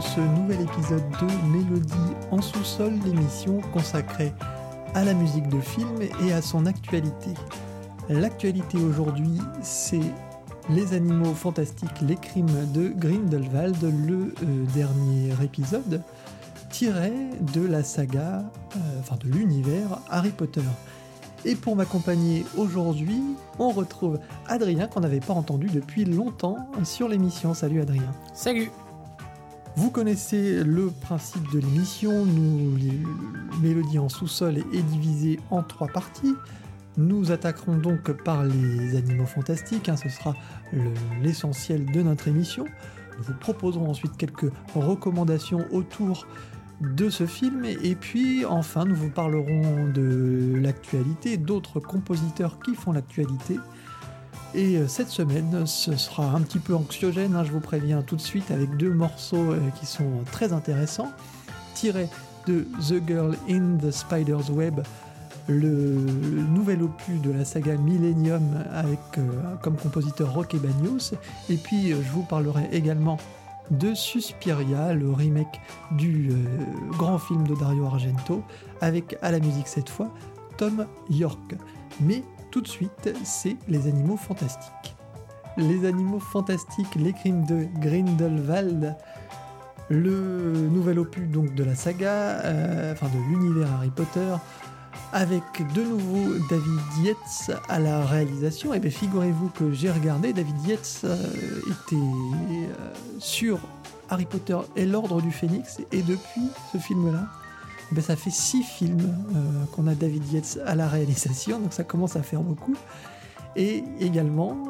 ce nouvel épisode de Mélodie en sous-sol, l'émission consacrée à la musique de film et à son actualité. L'actualité aujourd'hui, c'est Les animaux fantastiques, les crimes de Grindelwald, le euh, dernier épisode tiré de la saga, euh, enfin de l'univers Harry Potter. Et pour m'accompagner aujourd'hui, on retrouve Adrien qu'on n'avait pas entendu depuis longtemps sur l'émission. Salut Adrien. Salut Vous connaissez le principe de l'émission, nous, les mélodies en sous-sol est divisée en trois parties. Nous attaquerons donc par les animaux fantastiques, hein, ce sera l'essentiel de notre émission. Nous vous proposerons ensuite quelques recommandations autour de ce film. Et puis enfin, nous vous parlerons de l'actualité, d'autres compositeurs qui font l'actualité. Et euh, cette semaine, ce sera un petit peu anxiogène, hein, je vous préviens tout de suite, avec deux morceaux euh, qui sont très intéressants, tirés de The Girl in the Spider's Web, le nouvel opus de la saga Millennium avec euh, comme compositeur Roque Bagnos. Et puis, je vous parlerai également de Suspiria, le remake du grand film de Dario Argento, avec à la musique cette fois Tom York. Mais tout de suite, c'est Les Animaux Fantastiques. Les Animaux Fantastiques, les crimes de Grindelwald, le nouvel opus donc de la saga, euh, enfin de l'univers Harry Potter, avec de nouveau David Yates à la réalisation. Et eh bien figurez-vous que j'ai regardé, David Yates euh, était euh, sur Harry Potter et l'Ordre du Phénix, et depuis ce film-là, ben ça fait six films euh, qu'on a David Yates à la réalisation, donc ça commence à faire beaucoup. Et également,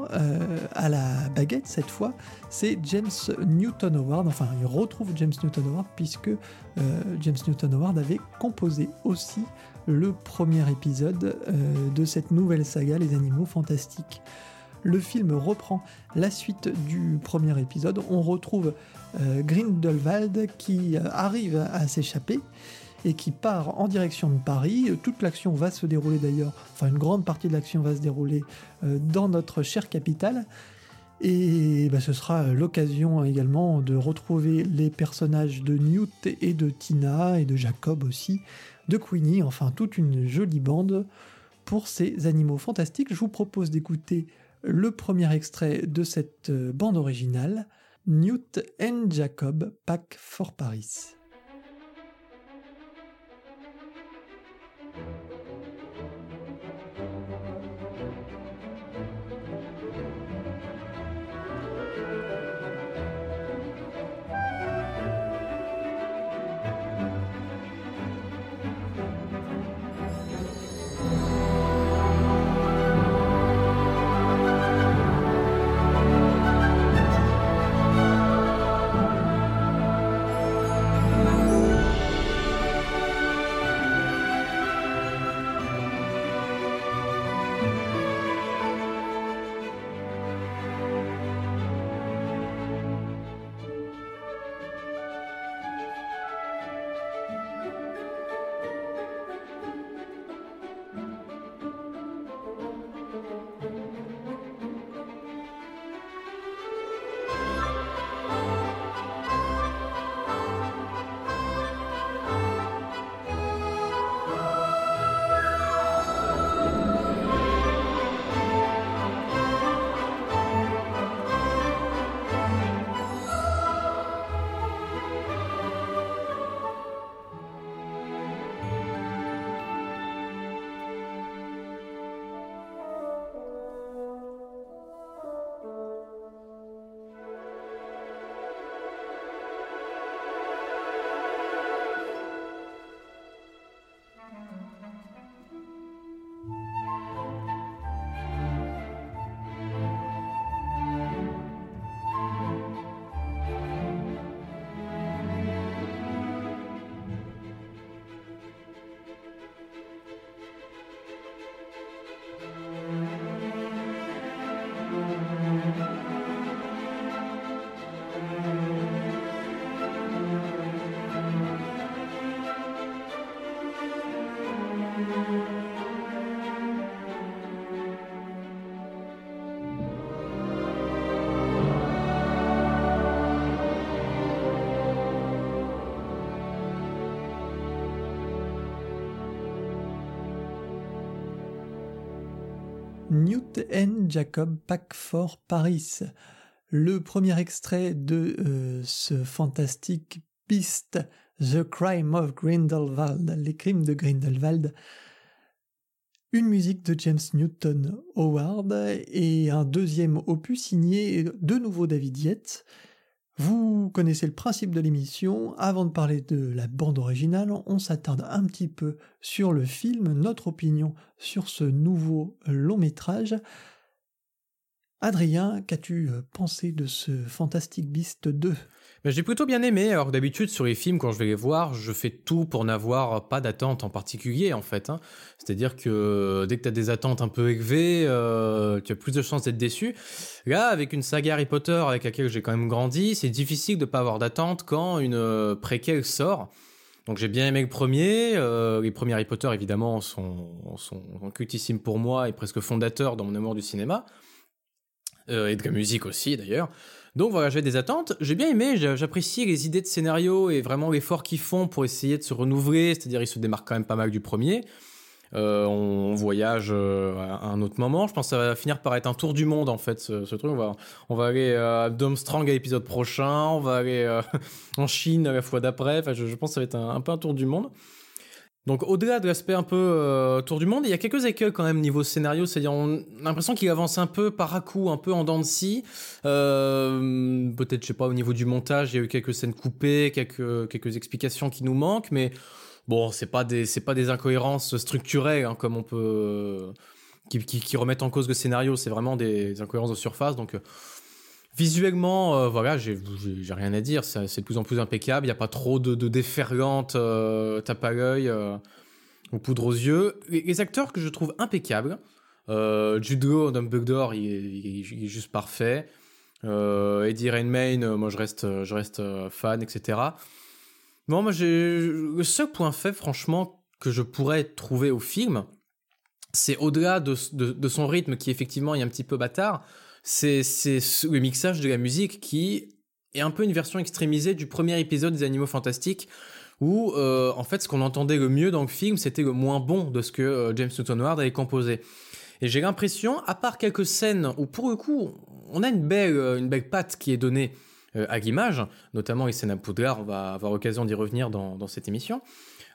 à la baguette, cette fois, c'est James Newton Howard. Enfin, il retrouve James Newton Howard puisque James Newton Howard avait composé aussi le premier épisode euh, de cette nouvelle saga, Les Animaux Fantastiques. Le film reprend la suite du premier épisode. On retrouve euh, Grindelwald qui euh, arrive à s'échapper et qui part en direction de Paris. Toute l'action va se dérouler d'ailleurs, enfin une grande partie de l'action va se dérouler dans notre chère capitale. Et bah, ce sera l'occasion également de retrouver les personnages de Newt et de Tina et de Jacob aussi, de Queenie, enfin toute une jolie bande pour ces animaux fantastiques. Je vous propose d'écouter le premier extrait de cette euh, bande originale, Newt and Jacob Pack for Paris. And Jacob Pack for Paris. Le premier extrait de euh, ce fantastique Beast, The Crime of Grindelwald, les crimes de Grindelwald. Une musique de James Newton Howard et un deuxième opus signé de nouveau David Yates. Vous connaissez le principe de l'émission. Avant de parler de la bande originale, on s'attarde un petit peu sur le film, notre opinion sur ce nouveau long métrage. Adrien, qu'as-tu euh, pensé de ce Fantastic Beast 2 ben, J'ai plutôt bien aimé, alors d'habitude sur les films, quand je vais les voir, je fais tout pour n'avoir pas d'attente en particulier en fait. Hein. C'est-à-dire que euh, dès que tu as des attentes un peu élevées, euh, tu as plus de chances d'être déçu. Là, avec une saga Harry Potter avec laquelle j'ai quand même grandi, c'est difficile de pas avoir d'attente quand une préquelle sort. Donc j'ai bien aimé le premier. les premiers Harry Potter, évidemment, sont, sont, cultissimes pour moi et presque fondateurs dans mon amour du cinéma. Euh, et de la musique aussi d'ailleurs. Donc voilà, j'avais des attentes. J'ai bien aimé, j'apprécie les idées de scénario et vraiment l'effort qu'ils font pour essayer de se renouveler, c'est-à-dire ils se démarquent quand même pas mal du premier. Euh, on, voyage euh, à un autre moment. Je pense que ça va finir par être un tour du monde en fait, ce, truc. On va, aller à Strong à l'épisode prochain, on va aller en Chine à la fois d'après. Enfin, je, pense que ça va être un peu un tour du monde. Donc au-delà de l'aspect un peu euh, tour du monde, il y a quelques écueils quand même niveau scénario, c'est-à-dire on a l'impression qu'il avance un peu par à coup, un peu en dents de scie. Euh, peut-être je sais pas au niveau du montage, il y a eu quelques scènes coupées, quelques quelques explications qui nous manquent, mais bon c'est pas des c'est pas des incohérences structurelles hein, comme on peut qui, qui, remettent en cause le scénario, c'est vraiment des, incohérences de surface. Donc Visuellement, euh, voilà, j'ai rien à dire. C'est de plus en plus impeccable. Il n'y a pas trop de, de déferlantes, euh, tape à l'œil euh, ou poudre aux yeux. Les, acteurs que je trouve impeccables, Jude Law, Dumbledore, il, il, est juste parfait. Eddie Redmayne, moi je reste, fan, etc. Bon, moi le seul point faible, franchement, que je pourrais trouver au film, c'est au-delà de, de, de, son rythme qui effectivement est un petit peu bâtard c'est le mixage de la musique qui est un peu une version extrémisée du premier épisode des Animaux Fantastiques où euh, en fait ce qu'on entendait le mieux dans le film c'était le moins bon de ce que euh, James Newton Howard avait composé. Et j'ai l'impression, à part quelques scènes où pour le coup on a une belle, euh, une belle patte qui est donnée à l'image, notamment les scènes à Poudlard, on va avoir l'occasion d'y revenir dans, dans, cette émission.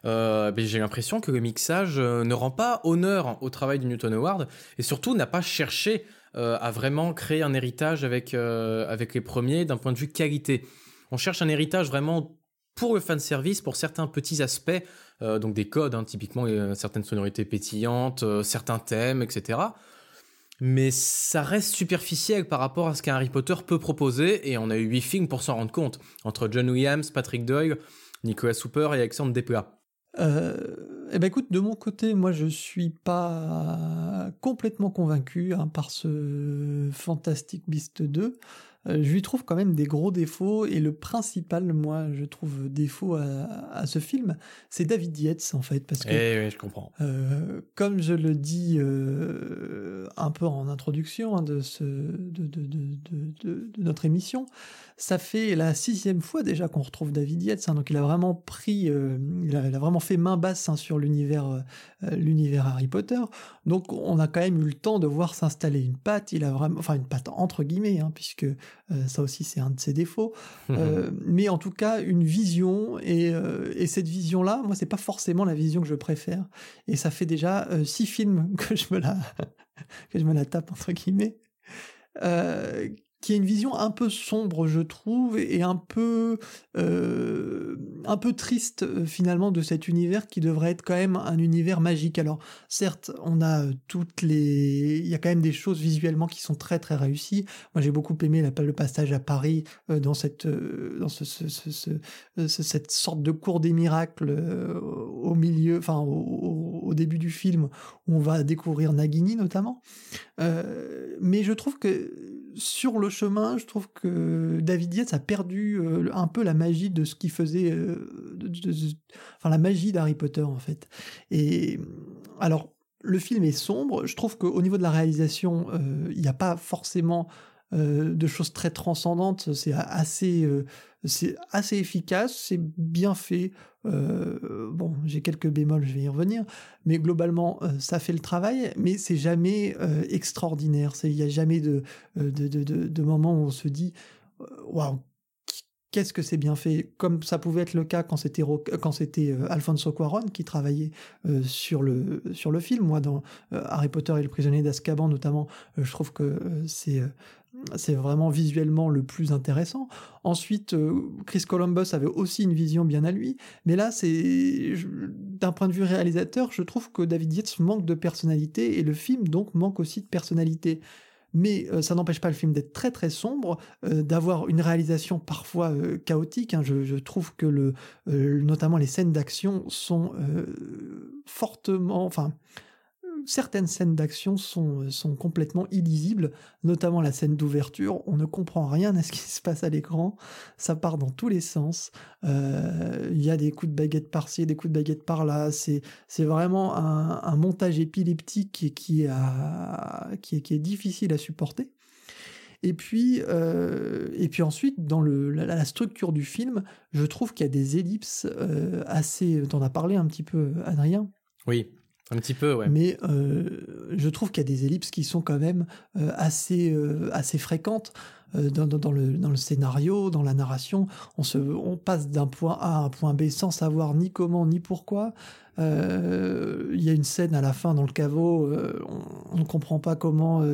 Euh, j'ai l'impression que le mixage ne rend pas honneur au travail de Newton Howard et surtout n'a pas cherché euh, à vraiment créer un héritage avec, euh, avec les premiers d'un point de vue qualité. On cherche un héritage vraiment pour le fan service, pour certains petits aspects, euh, donc des codes, hein, typiquement certaines sonorités pétillantes, certains thèmes, etc. Mais ça reste superficiel par rapport à ce qu'un Harry Potter peut proposer, et on a eu huit films pour s'en rendre compte, entre John Williams, Patrick Doyle, Nicolas Hooper et Alexandre Desplat. Euh, eh ben écoute, de mon côté, moi je suis pas complètement convaincu hein, par ce Fantastic Beast 2. Euh, je lui trouve quand même des gros défauts et le principal, moi, je trouve défaut à, ce film, c'est David Yates en fait, parce que. Eh oui, je comprends. Euh, comme je le dis euh, un peu en introduction hein, de, ce, de, de, de, notre émission, ça fait la sixième fois déjà qu'on retrouve David Yates, hein, donc il a vraiment pris, il a, vraiment fait main basse hein, sur l'univers, l'univers Harry Potter. Donc on a quand même eu le temps de voir s'installer une patte. Il a vraiment, enfin une patte entre guillemets, puisque euh, ça aussi, c'est un de ses défauts. Euh, mais en tout cas, une vision. Euh, et, cette vision-là, moi, c'est pas forcément la vision que je préfère. Et ça fait déjà six films que je me la, que je me la tape, entre guillemets qui une vision un peu sombre, je trouve, et un peu, euh, un peu triste euh, finalement de cet univers qui devrait être quand même un univers magique. Alors, certes, on a euh, toutes les, il y a quand même des choses visuellement qui sont très très réussies. Moi, j'ai beaucoup aimé le passage à Paris dans cette, dans ce, sorte de cours des miracles au milieu, enfin au, au, début du film où on va découvrir Nagini notamment. Mais je trouve que sur le chemin, je trouve que David Yates a perdu euh, un peu la magie de ce qu'il faisait, euh, enfin la magie d'Harry Potter en fait. Et alors, le film est sombre. Je trouve qu'au niveau de la réalisation, euh, il n'y a pas forcément de choses très transcendantes. C'est assez, c'est assez efficace, c'est bien fait. Bon, j'ai quelques bémols, je vais y revenir, mais globalement, ça fait le travail, mais c'est jamais extraordinaire. Il n'y a jamais de de, de, moment où on se dit waouh, qu'est-ce que c'est bien fait, comme ça pouvait être le cas quand c'était quand c'était euh, Alfonso Cuarón qui travaillait euh, sur le sur le film. Moi, dans euh, Harry Potter et le prisonnier d'Azkaban notamment, je trouve que c'est c'est vraiment visuellement le plus intéressant. Ensuite, Chris Columbus avait aussi une vision bien à lui, mais là, c'est d'un point de vue réalisateur, je trouve que David Yates manque de personnalité et le film donc manque aussi de personnalité mais euh, ça n'empêche pas le film d'être très très sombre, euh, d'avoir une réalisation parfois euh, chaotique. Hein. Je, trouve que notamment les scènes d'action sont fortement, enfin certaines scènes d'action sont, sont complètement illisibles, notamment la scène d'ouverture. On ne comprend rien à ce qui se passe à l'écran. Ça part dans tous les sens. Euh, il y a des coups de baguette par-ci, des coups de baguette par-là. C'est, c'est vraiment un, montage épileptique qui, qui, est, difficile à supporter. Et puis, euh, et puis ensuite, dans la, structure du film, je trouve qu'il y a des ellipses euh, assez. T'en as parlé un petit peu, Adrien? Oui. Un petit peu, ouais. Mais euh, je trouve qu'il y a des ellipses qui sont quand même euh, assez, euh, assez fréquentes dans, dans, le, dans le scénario, dans la narration. On, se, on passe d'un point A à un point B sans savoir ni comment ni pourquoi. Il y a une scène à la fin dans le caveau, on, ne comprend pas comment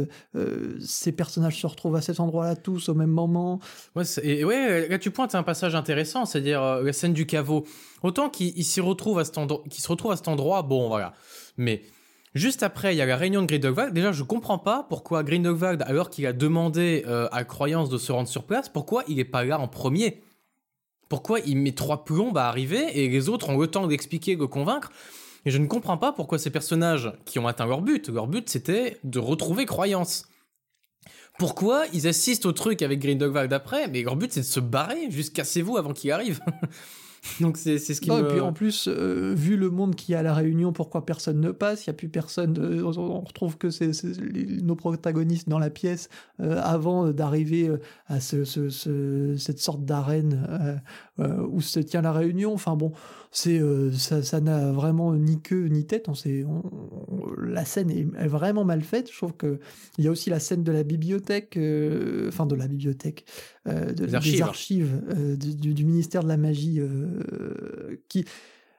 ces personnages se retrouvent à cet endroit-là tous au même moment. Ouais, et ouais, là tu pointes un passage intéressant, c'est-à-dire la scène du caveau. Autant qu'il s'y retrouve à cet endroit, qu'il se retrouve à cet endroit, bon voilà mais juste après, il y a la réunion de Grindelwald. Déjà, je comprends pas pourquoi Grindelwald, alors qu'il a demandé euh, à Croyance de se rendre sur place, pourquoi il est pas là en premier? Pourquoi il met trois plombes à arriver et les autres ont le temps d'expliquer, de convaincre? Et je ne comprends pas pourquoi ces personnages qui ont atteint leur but, leur but c'était de retrouver Croyance. Pourquoi ils assistent au truc avec Grindelwald après Mais leur but c'est de se barrer, juste cassez-vous avant qu'il arrive? Donc c'est ce qui me... Et puis en plus, euh, vu le monde qui a à la Réunion, pourquoi personne ne passe? Il n'y a plus personne. on retrouve que c'est nos protagonistes dans la pièce euh, avant d'arriver euh, à ce, cette sorte d'arène où se tient la Réunion. Enfin bon, c'est ça n'a vraiment ni queue ni tête. On, sait, la scène est, vraiment mal faite. Je trouve que il y a aussi la scène de la bibliothèque, enfin de la bibliothèque, de, des archives, du, du, ministère de la magie euh, qui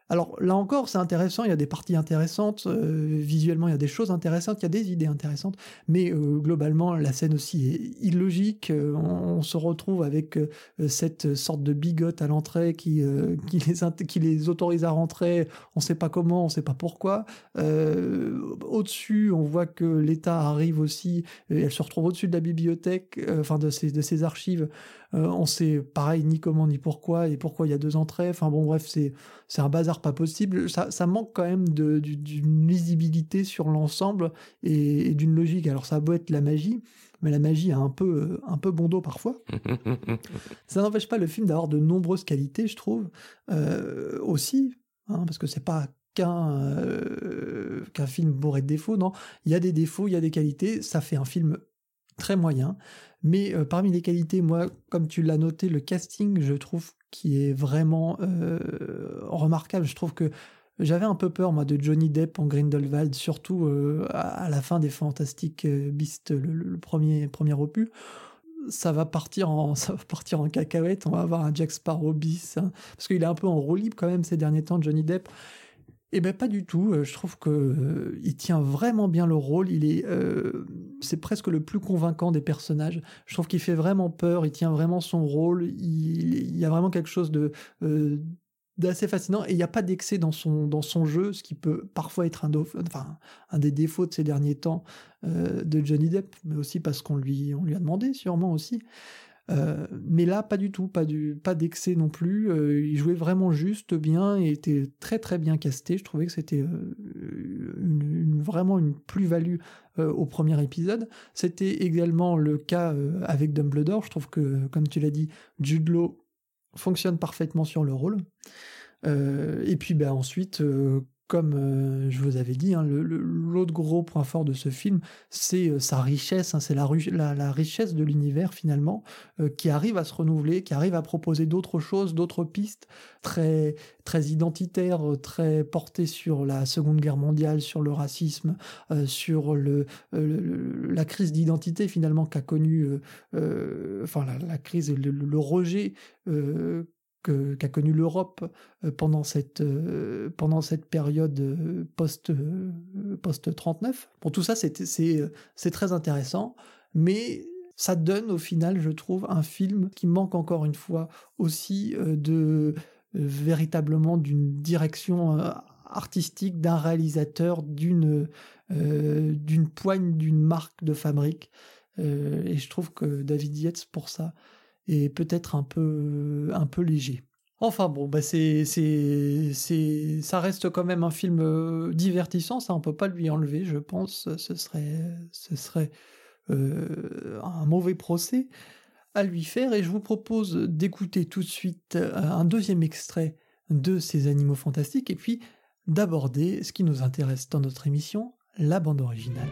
alors là encore, c'est intéressant, il y a des parties intéressantes, euh, visuellement il y a des choses intéressantes, il y a des idées intéressantes, mais euh, globalement la scène aussi est illogique, on, se retrouve avec cette sorte de bigote à l'entrée qui, qui, les qui les autorise à rentrer, on ne sait pas comment, on ne sait pas pourquoi. au-dessus, on voit que l'État arrive aussi, elle se retrouve au-dessus de la bibliothèque, enfin de ces, de ces archives, euh, on sait pareil ni comment ni pourquoi et pourquoi il y a deux entrées. Enfin bon, bref, c'est c'est un bazar pas possible. Ça, ça manque quand même d'une lisibilité sur l'ensemble et, d'une logique. Alors ça beau être la magie, mais la magie a un peu un peu bon dos parfois. ça n'empêche pas le film d'avoir de nombreuses qualités, je trouve euh, aussi, hein, parce que c'est pas qu'un euh, qu'un film bourré de défauts. Non, il y a des défauts, il y a des qualités. Ça fait un film très moyen. Mais euh, parmi les qualités, moi, comme tu l'as noté, le casting, je trouve qui est vraiment euh, remarquable. Je trouve que j'avais un peu peur, moi, de Johnny Depp en Grindelwald, surtout euh, à, la fin des Fantastiques Beasts, le, premier, premier opus. Ça va partir en ça va partir en cacahuète. On va avoir un Jack Sparrow bis, hein. parce qu'il est un peu en roue libre quand même ces derniers temps, Johnny Depp. Eh ben pas du tout. Euh, je trouve que euh, il tient vraiment bien le rôle. Il est, euh, c'est presque le plus convaincant des personnages. Je trouve qu'il fait vraiment peur. Il tient vraiment son rôle. Il, y a vraiment quelque chose de d'assez fascinant. Et il n'y a pas d'excès dans son jeu, ce qui peut parfois être un des défauts de ces derniers temps de Johnny Depp, mais aussi parce qu'on lui on lui a demandé sûrement aussi. Euh, mais là, pas du tout, pas, du, pas d'excès non plus. Euh, il jouait vraiment juste bien et était très très bien casté. Je trouvais que c'était euh, vraiment une plus-value au premier épisode. C'était également le cas avec Dumbledore. Je trouve que, comme tu l'as dit, Jude fonctionne parfaitement sur le rôle. et puis ben, ensuite, comme euh, je vous avais dit, hein, l'autre gros point fort de ce film, c'est euh, sa richesse, hein, c'est la, richesse de l'univers finalement, euh, qui arrive à se renouveler, qui arrive à proposer d'autres choses, d'autres pistes très, très identitaires, très portées sur la Seconde Guerre mondiale, sur le racisme, sur le, la crise d'identité finalement qu'a connue, enfin la, crise, le, rejet qu'a connu l'Europe euh, pendant cette, euh, pendant cette période euh, post, post 39. Pour tout ça, c'est très intéressant, mais ça donne au final, je trouve, un film qui manque encore une fois aussi de véritablement d'une direction artistique, d'un réalisateur, d'une poigne, d'une marque de fabrique. et je trouve que David Yates, pour ça, et peut-être un peu, un peu léger. Enfin bon, bah c'est, c'est, c'est, ça reste quand même un film euh, divertissant, ça on peut pas lui enlever, je pense. Ce serait, ce serait euh, un mauvais procès à lui faire. Et je vous propose d'écouter tout de suite euh, un deuxième extrait de ces animaux fantastiques et puis d'aborder ce qui nous intéresse dans notre émission, la bande originale.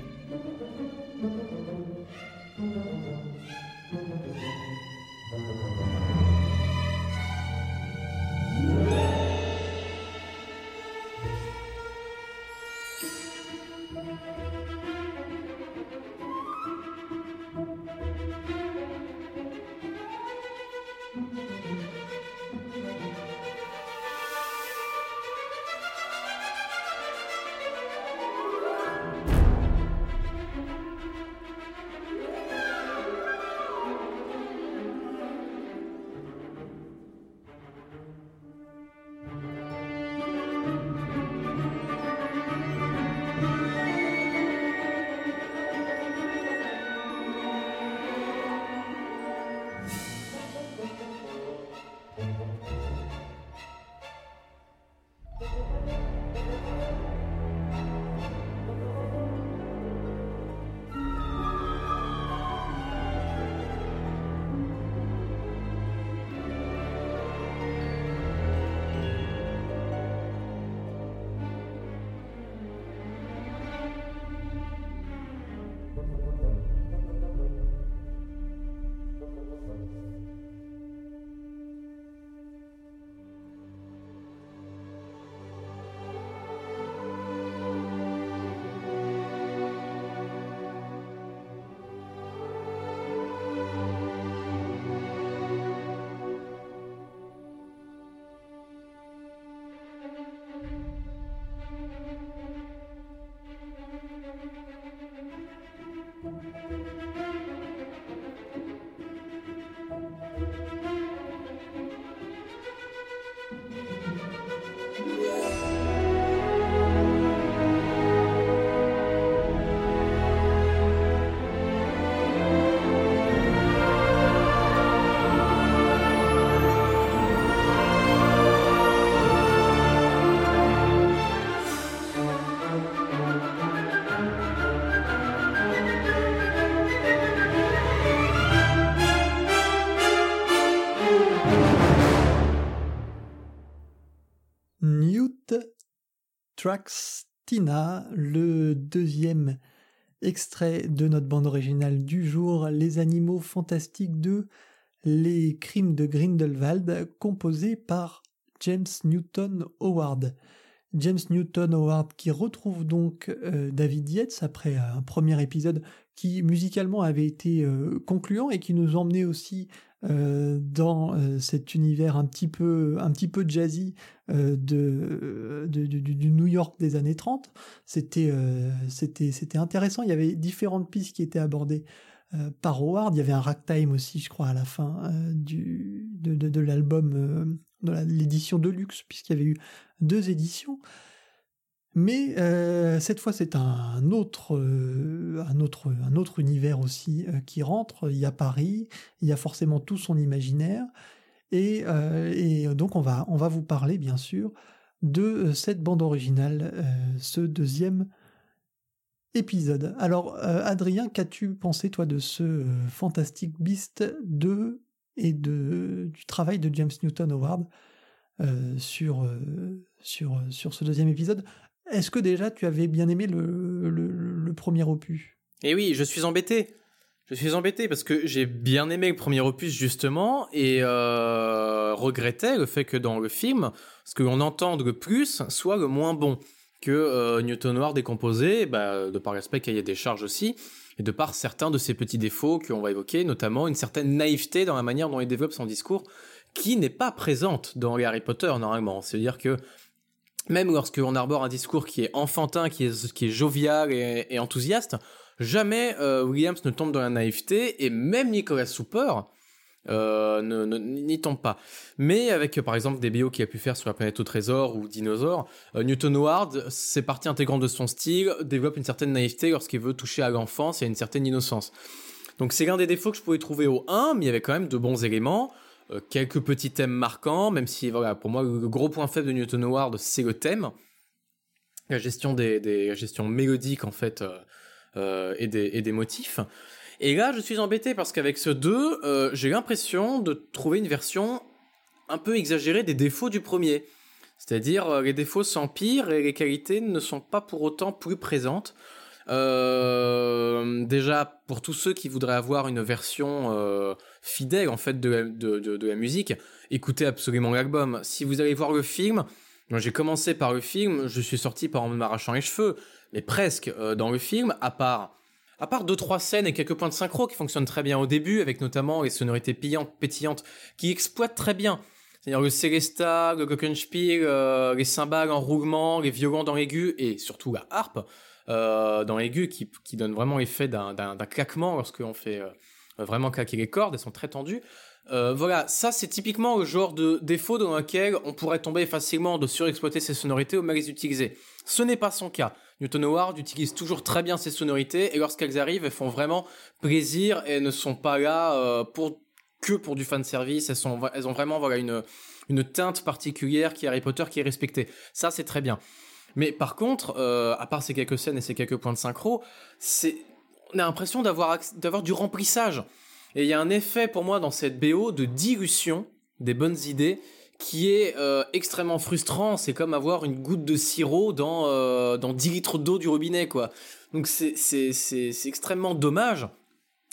Tracks Tina, le deuxième extrait de notre bande originale du jour, Les Animaux Fantastiques 2, Les Crimes de Grindelwald, composé par James Newton Howard. James Newton Howard qui retrouve donc euh, David Yates après un premier épisode qui musicalement avait été euh, concluant et qui nous emmenait aussi euh, dans cet univers un petit peu, un jazzy de, du New York des années 30. C'était, intéressant. Il y avait différentes pistes qui étaient abordées par Howard. Il y avait un ragtime aussi, je crois, à la fin de l'album, de l'édition de luxe, puisqu'il y avait eu deux éditions. Mais euh, cette fois, c'est un autre, euh, un autre, un autre univers aussi euh, qui rentre. Il y a Paris, il y a forcément tout son imaginaire, et, et donc on va, on va vous parler bien sûr de cette bande originale, ce deuxième épisode. Alors, Adrien, qu'as-tu pensé toi de ce Fantastic Beast 2 et de, du travail de James Newton Howard sur, sur, sur ce deuxième épisode est-ce que déjà tu avais bien aimé le, premier opus? Eh oui, je suis embêté. Je suis embêté parce que j'ai bien aimé le premier opus justement et euh, regrettais le fait que dans le film, ce que l'on entend le plus soit le moins bon. Que euh, Newton Noir décomposé, bah, de par respect qu'il y ait des charges aussi, et de par certains de ces petits défauts qu'on va évoquer, notamment une certaine naïveté dans la manière dont il développe son discours, qui n'est pas présente dans Harry Potter normalement. C'est-à-dire que même lorsque l'on arbore un discours qui est enfantin, qui est, qui est jovial et, enthousiaste, jamais euh, Williams ne tombe dans la naïveté, et même Nicolas Souper euh, n'y tombe pas. Mais avec par exemple des BO qu'il a pu faire sur la planète au trésor ou Dinosaure, euh, Newton Howard, c'est partie intégrante de son style, développe une certaine naïveté lorsqu'il veut toucher à l'enfance et à une certaine innocence. Donc c'est l'un des défauts que je pouvais trouver au 1, mais il y avait quand même de bons éléments. Euh, quelques petits thèmes marquants, même si voilà, pour moi le gros point faible de Newton Howard c'est le thème, la gestion des, gestion mélodique en fait euh, euh, et, des, et des motifs. Et là je suis embêté parce qu'avec ce 2, j'ai l'impression de trouver une version un peu exagérée des défauts du premier. C'est-à-dire les défauts s'empirent et les qualités ne sont pas pour autant plus présentes. Euh, déjà, pour tous ceux qui voudraient avoir une version euh, fidèle en fait de la, musique, écoutez absolument l'album. Si vous allez voir le film, j'ai commencé par le film, je suis sorti par en m'arrachant les cheveux, mais presque euh, dans le film, à part à part deux trois scènes et quelques points de synchro qui fonctionnent très bien au début, avec notamment les sonorités pillantes, pétillantes, qui exploitent très bien. C'est-à-dire le Celesta, le Glockenspiel, les cymbales en roulement, les violons dans l'aigu et surtout la harpe. Euh, dans l'aigu qui, qui, donne vraiment l'effet d'un claquement lorsqu'on fait euh, vraiment claquer les cordes, elles sont très tendues. Euh, voilà, ça c'est typiquement le genre de défaut dans lequel on pourrait tomber facilement de surexploiter ses sonorités ou mal les utiliser. Ce n'est pas son cas. Newton Howard utilise toujours très bien ses sonorités et lorsqu'elles arrivent, elles font vraiment plaisir et ne sont pas là pour que pour du fan service. Elles, elles ont vraiment voilà une une teinte particulière qui est Harry Potter qui est respectée. Ça c'est très bien. Mais par contre, euh, à part ces quelques scènes et ces quelques points de synchro, c'est on a l'impression d'avoir d'avoir du remplissage. Et il y a un effet pour moi dans cette BO de dilution des bonnes idées qui est euh, extrêmement frustrant. C'est comme avoir une goutte de sirop dans euh, dans 10 litres d'eau du robinet, quoi. Donc c'est extrêmement dommage.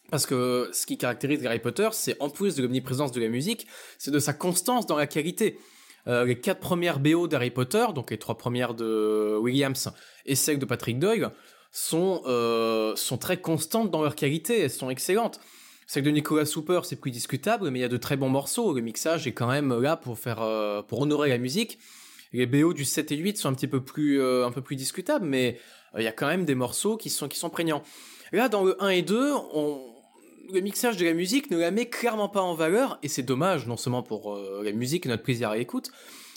Parce que ce qui caractérise Harry Potter, c'est en plus de l'omniprésence de la musique, c'est de sa constance dans la qualité. Euh, les quatre premières BO d'Harry Potter, donc les trois premières de Williams et celles de Patrick Doyle, sont, sont très constantes dans leur qualité, elles sont excellentes. Celle de Nicolas Souper, c'est plus discutable, mais il y a de très bons morceaux. Le mixage est quand même là pour faire, euh, pour honorer la musique. Les BO du 7 et 8 sont un petit peu plus, un peu plus discutables, mais il y a quand même des morceaux qui sont, qui sont prégnants. Là, dans le 1 et 2, on, le mixage de la musique ne la met clairement pas en valeur, et c'est dommage, non seulement pour euh, la musique et notre plaisir à l'écoute,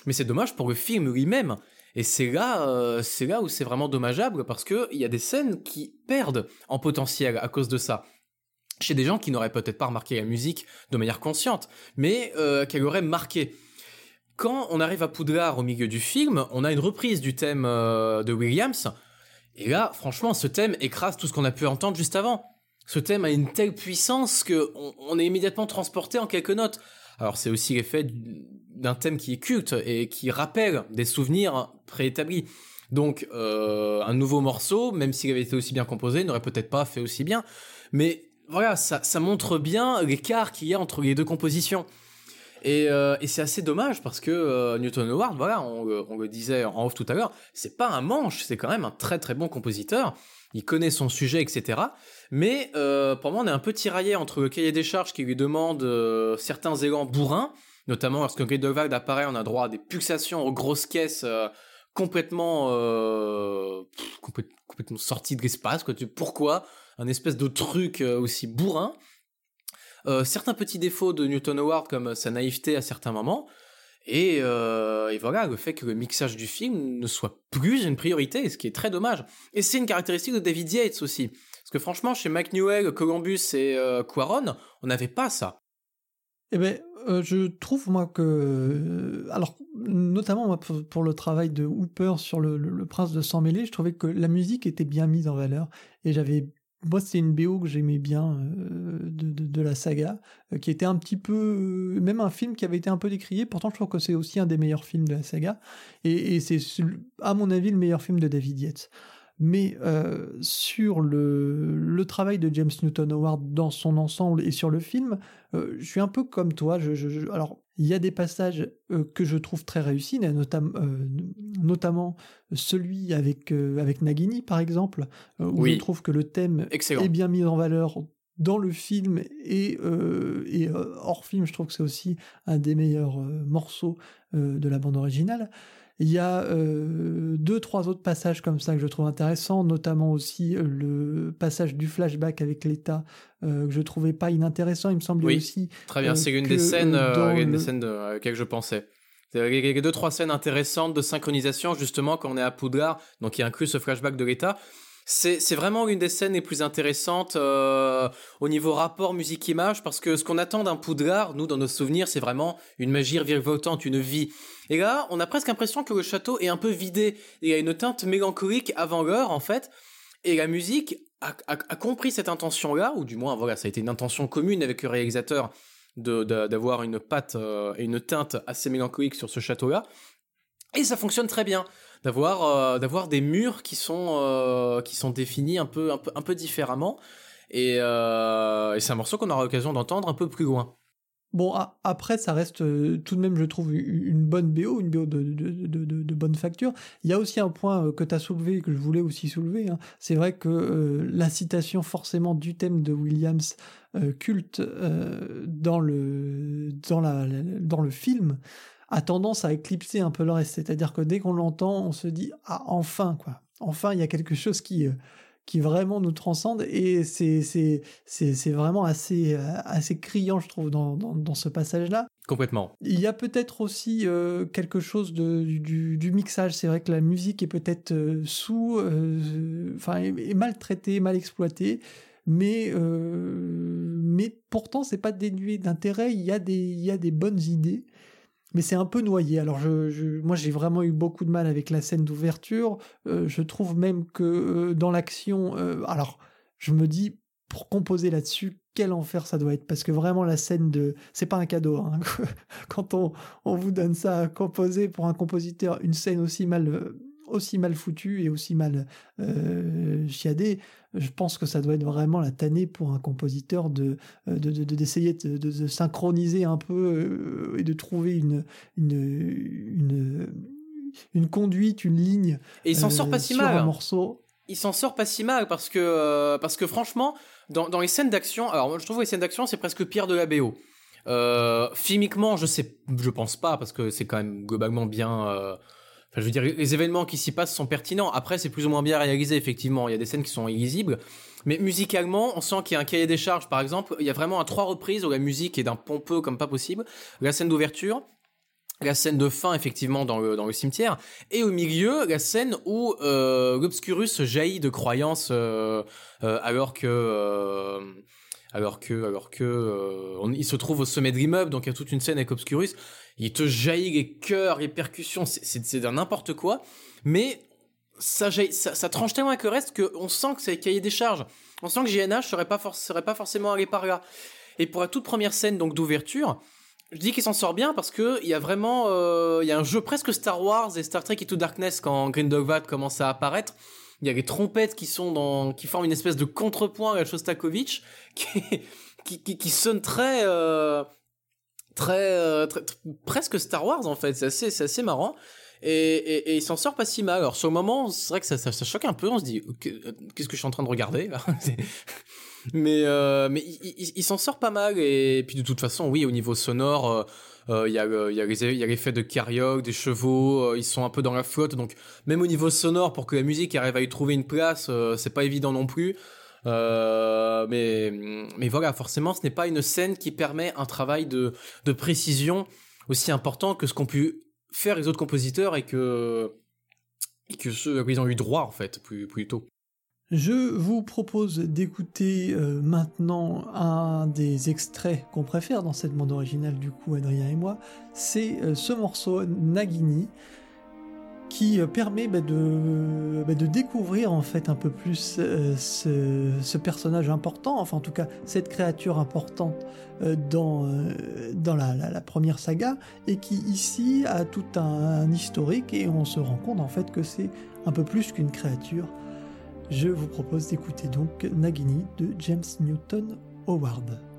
mais c'est dommage pour le film lui-même. Et c'est là, euh, c'est là où c'est vraiment dommageable parce que il y a des scènes qui perdent en potentiel à cause de ça. Chez des gens qui n'auraient peut-être pas remarqué la musique de manière consciente, mais euh, qu'elle aurait marqué. Quand on arrive à Poudlard au milieu du film, on a une reprise du thème de Williams, et là, franchement, ce thème écrase tout ce qu'on a pu entendre juste avant ce thème a une telle puissance que on, est immédiatement transporté en quelques notes. Alors c'est aussi l'effet d'un thème qui est culte et qui rappelle des souvenirs préétablis. Donc euh, un nouveau morceau, même s'il avait été aussi bien composé, n'aurait peut-être pas fait aussi bien. Mais voilà, ça, montre bien l'écart qu'il y a entre les deux compositions. Et, euh, c'est assez dommage parce que euh, Newton Howard, voilà, on, le disait en off tout à l'heure, c'est pas un manche, c'est quand même un très très bon compositeur. Il connaît son sujet, etc. Mais euh, pour moi, on est un peu tiraillé entre le cahier des charges qui lui demande certains élans bourrins, notamment lorsque Grindelwald apparaît, on a droit à des pulsations aux grosses caisses complètement, complètement sorties de l'espace. Pourquoi? Un espèce de truc aussi bourrin certains petits défauts de Newton Howard comme sa naïveté à certains moments, et, et, voilà, le fait que le mixage du film ne soit plus une priorité, ce qui est très dommage. Et c'est une caractéristique de David Yates aussi. Parce que franchement, chez McNewell, Columbus et euh, Quaron, on n'avait pas ça. Eh ben, euh, je trouve moi que, euh, alors notamment pour, le travail de Hooper sur le, Prince de Sang Mêlé, je trouvais que la musique était bien mise en valeur et j'avais moi, c'est une BO que j'aimais bien de, la saga, qui était un petit peu, même un film qui avait été un peu décrié. Pourtant, je trouve que c'est aussi un des meilleurs films de la saga, et, c'est, à mon avis, le meilleur film de David Yates. Mais sur le, le, travail de James Newton Howard dans son ensemble et sur le film, je suis un peu comme toi. Je, alors, il y a des passages que je trouve très réussis, notamment celui avec, avec Nagini, par exemple, où je trouve que le thème est bien mis en valeur dans le film et, et hors film. Je trouve que c'est aussi un des meilleurs morceaux de la bande originale. Il y a euh, deux, trois autres passages comme ça que je trouve intéressants, notamment aussi euh, le passage du flashback avec l'État euh, que je trouvais pas inintéressant. Il me semblait oui, aussi. Très bien, c'est une, des scènes, une des scènes de, auxquelles je pensais. Il y a deux, trois scènes intéressantes de synchronisation, justement, quand on est à Poudlard, donc il inclut ce flashback de l'État. C'est vraiment une des scènes les plus intéressantes au niveau rapport musique-image, parce que ce qu'on attend d'un Poudlard, nous, dans nos souvenirs, c'est vraiment une magie virevoltante, une vie. Et là, on a presque l'impression que le château est un peu vidé. Il y a une teinte mélancolique avant l'heure, en fait. Et la musique a, compris cette intention-là, ou du moins, voilà, ça a été une intention commune avec le réalisateur d'avoir une patte euh, et une teinte assez mélancolique sur ce château-là. Et ça fonctionne très bien d'avoir euh, d'avoir des murs qui sont euh, qui sont définis un peu un peu un peu différemment et, et c'est un morceau qu'on aura l'occasion d'entendre un peu plus loin. Bon, après, ça reste euh, tout de même, je trouve, une bonne BO, une BO de, de, bonne facture. Il y a aussi un point euh, que tu as soulevé, que je voulais aussi soulever. Hein. C'est vrai que euh, la citation forcément du thème de Williams culte dans, le, dans, la, dans le film a tendance à éclipser un peu le reste. C'est-à-dire que dès qu'on l'entend, on se dit « Ah, enfin, quoi. Enfin, il y a quelque chose qui qui vraiment nous transcende et c'est c'est vraiment assez assez criant je trouve dans, dans, ce passage là complètement. Il y a peut-être aussi euh, quelque chose de, du, du mixage. C'est vrai que la musique est peut-être euh, sous euh, enfin est, mal traitée mal exploitée. Mais mais pourtant c'est pas dénué d'intérêt. Il y a des il y a des bonnes idées mais c'est un peu noyé. Alors moi j'ai vraiment eu beaucoup de mal avec la scène d'ouverture. Euh, je trouve même que euh, dans l'action, euh, alors je me dis pour composer là-dessus, quel enfer ça doit être parce que vraiment la scène de, c'est pas un cadeau hein. quand on, on vous donne ça à composer pour un compositeur une scène aussi mal aussi mal foutu et aussi mal euh, chiadé, je pense que ça doit être vraiment la tannée pour un compositeur de d'essayer de, de, synchroniser un peu euh, et de trouver une, une, une, conduite, une ligne. Et il s'en sort pas si mal. Un morceau. Il s'en sort pas si mal parce que, euh, parce que franchement, dans, dans les scènes d'action, alors moi je trouve que les scènes d'action c'est presque pire de la BO. Euh, filmiquement, je sais, je pense pas parce que c'est quand même globalement bien je veux dire, les événements qui s'y passent sont pertinents. Après, c'est plus ou moins bien réalisé, effectivement. Il y a des scènes qui sont illisibles. Mais musicalement, on sent qu'il y a un cahier des charges, par exemple. Il y a vraiment à trois reprises où la musique est d'un pompeux comme pas possible. La scène d'ouverture, la scène de fin effectivement dans le, dans le cimetière et au milieu la scène où euh, l'obscurus jaillit de croyances euh, euh, alors que euh, alors que alors que euh, il se trouve au sommet de l'immeuble donc il y a toute une scène avec Obscurus. Il te jaillit les cœurs les percussions c'est n'importe quoi. Mais ça, ça, tranche tellement avec le reste qu'on sent que c'est cahier des charges. On sent que JNH serait pas serait pas forcément allé par là. Et pour la toute première scène donc d'ouverture je dis qu'il s'en sort bien parce que il y a vraiment euh, il y a un jeu presque Star Wars et Star Trek Into Darkness quand Grindelwald commence à apparaître il y a les trompettes qui sont dans, qui forment une espèce de contrepoint à Shostakovich, qui, qui, qui, sonne très, euh, très, euh, très, presque Star Wars en fait. C'est assez, c'est assez marrant. Et, et, et, il s'en sort pas si mal. Alors sur le moment, c'est vrai que ça, ça, choque un peu. On se dit, qu'est-ce que je suis en train de regarder Mais euh, mais il, il, s'en sort pas mal. Et puis de toute façon, oui, au niveau sonore, euh, euh, il y a il y a y a l'effet de carioc, des chevaux. ils sont un peu dans la flotte. Donc même au niveau sonore, pour que la musique arrive à y trouver une place, c'est pas évident non plus. mais mais voilà, forcément, ce n'est pas une scène qui permet un travail de de précision aussi important que ce qu'ont pu faire les autres compositeurs et que et que ceux ils ont eu droit en fait plus tôt. Je vous propose d'écouter euh, maintenant un des extraits qu'on préfère dans cette bande originale du coup Adrien et moi, c'est euh, ce morceau Nagini qui permet bah, de, bah, de, découvrir en fait un peu plus ce, personnage important, enfin en tout cas cette créature importante dans, dans la, première saga, et qui ici a tout un, historique et on se rend compte en fait que c'est un peu plus qu'une créature. Je vous propose d'écouter donc Nagini de James Newton Howard.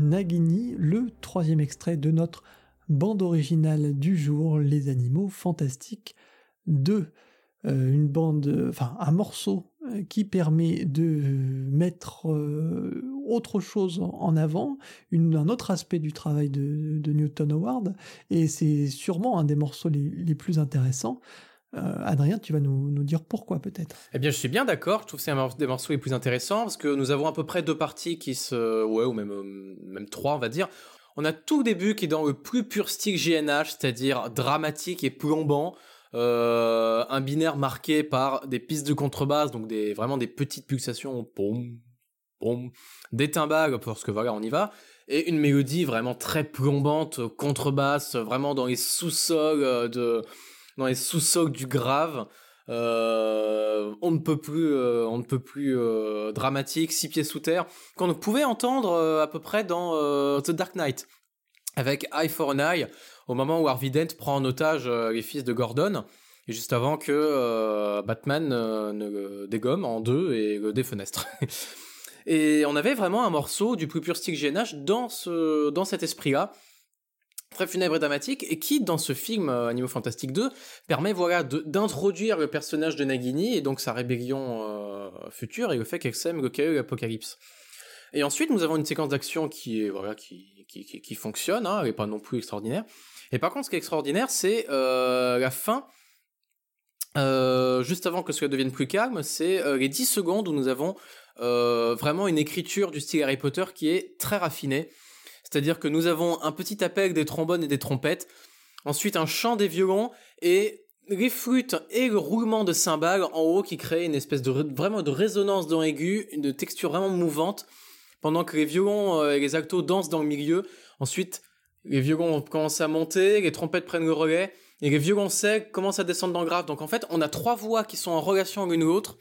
Nagini, le troisième extrait de notre bande originale du jour, Les Animaux Fantastiques 2. Euh, une bande, enfin un morceau euh, qui permet de mettre euh, autre chose en avant, un autre aspect du travail de, Newton Howard, et c'est sûrement un des morceaux les plus intéressants. Euh, Adrien, tu vas nous, dire pourquoi peut-être? Eh bien, je suis bien d'accord. Je trouve que c'est un des morceaux les plus intéressants parce que nous avons à peu près deux parties qui se, ouais, ou même euh, même trois, on va dire. On a tout début qui est dans le plus pur style GNH, c'est-à-dire dramatique et plombant. Euh, un binaire marqué par des pistes de contrebasse, donc des vraiment des petites pulsations, des timbales parce que voilà, on y va, et une mélodie vraiment très plombante, contrebasse, vraiment dans les sous-sols de dans les sous-sols du grave. Euh, on ne peut plus, euh, on ne peut plus euh, dramatique, six pieds sous terre, qu'on pouvait entendre à peu près dans The Dark Knight. avec Eye for an Eye, au moment où Harvey Dent prend en otage les fils de Gordon, et juste avant que Batman ne dégomme en deux et le défenestre. et on avait vraiment un morceau du plus pur style GNH dans, ce, dans cet esprit-là, très funèbre et dramatique, et qui, dans ce film euh, Animaux Fantastiques 2, permet voilà, d'introduire le personnage de Nagini, et donc sa rébellion euh, future, et le fait qu'elle sème le chaos et l'apocalypse. Et ensuite, nous avons une séquence d'action qui voilà qui, qui, qui, fonctionne, hein, elle pas non plus extraordinaire. Et par contre, ce qui est extraordinaire, c'est euh, la fin, juste avant que cela devienne plus calme, c'est les 10 secondes où nous avons vraiment une écriture du style Harry Potter qui est très raffinée c'est-à-dire que nous avons un petit appel des trombones et des trompettes, ensuite un chant des violons et les flûtes et le roulement de cymbales en haut qui crée une espèce de vraiment de résonance dans l'aigu, une texture vraiment mouvante, pendant que les violons euh, et les altos dansent dans le milieu. Ensuite, les violons commencent à monter, les trompettes prennent le relais, et les violons secs commencent à descendre dans le grave. Donc en fait, on a trois voix qui sont en relation l'une l'autre,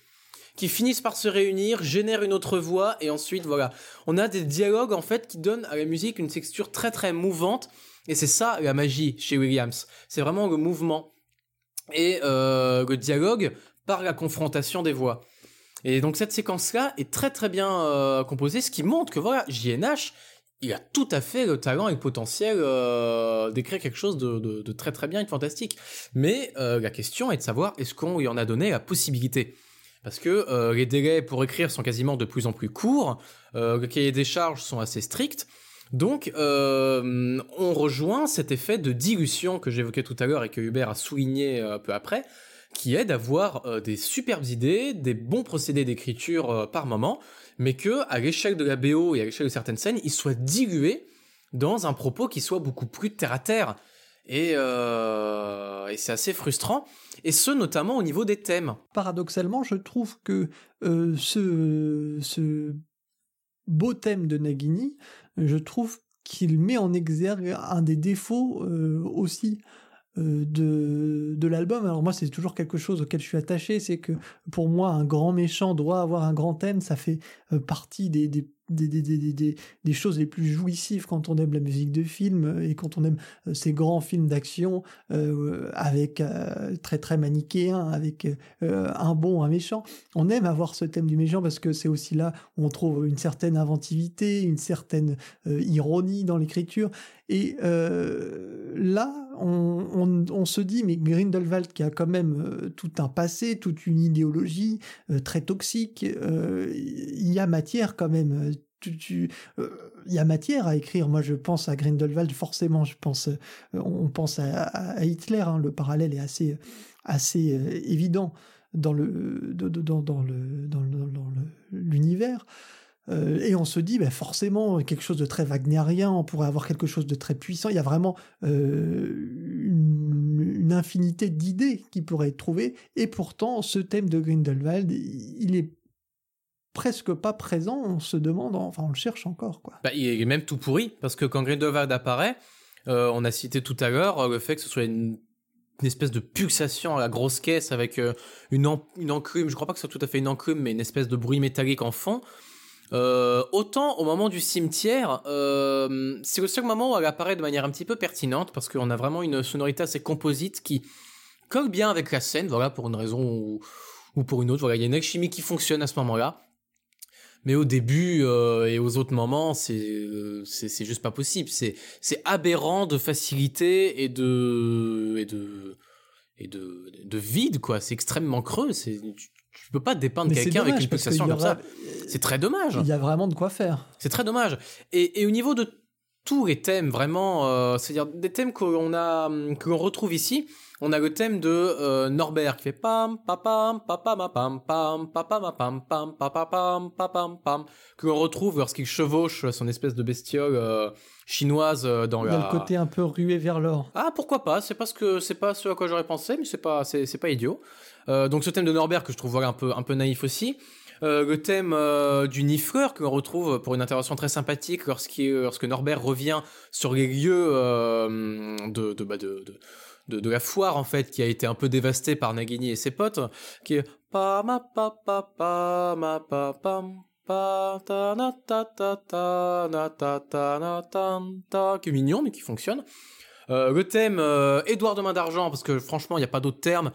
qui finissent par se réunir, génèrent une autre voix, et ensuite, voilà. On a des dialogues, en fait, qui donnent à la musique une texture très très mouvante, et c'est ça la magie chez Williams. C'est vraiment le mouvement et euh, le dialogue par la confrontation des voix. Et donc cette séquence-là est très très bien euh, composée, ce qui montre que voilà, JNH, il a tout à fait le talent et le potentiel euh, d'écrire quelque chose de, très très bien et de fantastique. Mais la question est de savoir est-ce qu'on lui en a donné la possibilité? Parce que euh, les délais pour écrire sont quasiment de plus en plus courts, euh, les charges sont assez stricts, donc euh, on rejoint cet effet de dilution que j'évoquais tout à l'heure et que Hubert a souligné peu après, qui est d'avoir des superbes idées, des bons procédés d'écriture par moment, mais que à l'échelle de la BO et à l'échelle de certaines scènes, ils soient dilués dans un propos qui soit beaucoup plus terre à terre. Et, et c'est assez frustrant et ce notamment au niveau des thèmes. Paradoxalement, je trouve que euh, ce, beau thème de Nagini, je trouve qu'il met en exergue un des défauts euh, aussi euh, de, l'album. Alors moi, c'est toujours quelque chose auquel je suis attaché, c'est que pour moi, un grand méchant doit avoir un grand thème, ça fait partie des des, des, des, des, choses les plus jouissives quand on aime la musique de film euh, et quand on aime euh, ces grands films d'action euh, avec très très manichéen, avec un bon, un méchant. On aime avoir ce thème du méchant parce que c'est aussi là où on trouve une certaine inventivité, une certaine ironie dans l'écriture. Et là, on, se dit, mais Grindelwald qui a quand même tout un passé, toute une idéologie très toxique, il y a matière quand même euh, il y a matière à écrire. Moi, je pense à Grindelwald, forcément. Je pense, euh, on pense à, Hitler. Hein. le parallèle est assez, assez euh, évident dans le, dans, dans le, dans, l'univers. Et on se dit, ben forcément, quelque chose de très wagnérien, on pourrait avoir quelque chose de très puissant. Il y a vraiment une, une, infinité d'idées qui pourraient être trouvées. Et pourtant, ce thème de Grindelwald, il est presque pas présent, on se demande, enfin on le cherche encore. Quoi. Bah, il est même tout pourri, parce que quand Grindelwald apparaît, euh, on a cité tout à l'heure euh, le fait que ce soit une, espèce de pulsation à la grosse caisse avec euh, une, une enclume, je crois pas que ce soit tout à fait une enclume, mais une espèce de bruit métallique en fond. Autant au moment du cimetière, c'est le seul moment où elle apparaît de manière un petit peu pertinente, parce qu'on a vraiment une sonorité assez composite qui colle bien avec la scène, voilà, pour une raison ou, ou pour une autre. Voilà, il y a une alchimie qui fonctionne à ce moment-là. Mais au début euh, et aux autres moments, euh, c'est juste pas possible. C'est aberrant de facilité et de et de et de de vide quoi. C'est extrêmement creux. C'est tu peux pas dépeindre quelqu'un avec une pulsation comme ça. C'est très dommage. Il y a vraiment de quoi faire. C'est très dommage. Et, et, au niveau de tous les thèmes, vraiment, euh, c'est-à-dire des thèmes qu'on a, que l'on retrouve ici, on a le thème de euh, Norbert qui fait pam papam papam pam pam papam pam pam papam papam pam que l'on retrouve lorsqu'il chevauche son espèce de bestiole euh, chinoise euh, dans la... Il y a le côté un peu rué vers l'or. Ah pourquoi pas, c'est parce que c'est pas ce à quoi j'aurais pensé mais c'est pas c'est pas idiot donc ce thème de Norbert que je trouve voilà un peu un peu naïf aussi. le thème du nifleur que l'on retrouve pour une intervention très sympathique lorsque Norbert revient sur les lieux de, de, bah, de, de de, la foire en fait qui a été un peu dévastée par Nagini et ses potes qui est qui est mignon mais qui fonctionne. Euh, le thème euh, Édouard de main d'argent parce que franchement il n'y a pas d'autre terme.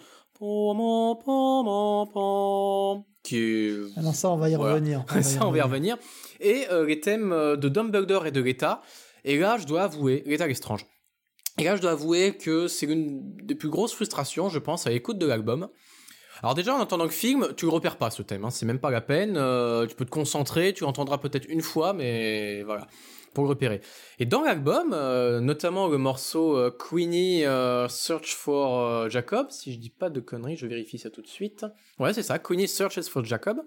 Qui est... Alors ça on va y revenir. Ça on va y revenir. Et euh, les thèmes de Dumbledore et de l'État. Et là je dois avouer, l'État étrange. Et là je dois avouer que c'est l'une des plus grosses frustrations je pense à l'écoute de l'album. Alors déjà en entendant le film, tu le repères pas ce thème, hein, c'est même pas la peine. Euh, tu peux te concentrer, tu l'entendras peut-être une fois, mais voilà pour le repérer. Et dans l'album, euh, notamment le morceau euh, Queenie Search for Jacob, si je dis pas de conneries, je vérifie ça tout de suite. Ouais, c'est ça, Queenie Searches for Jacob.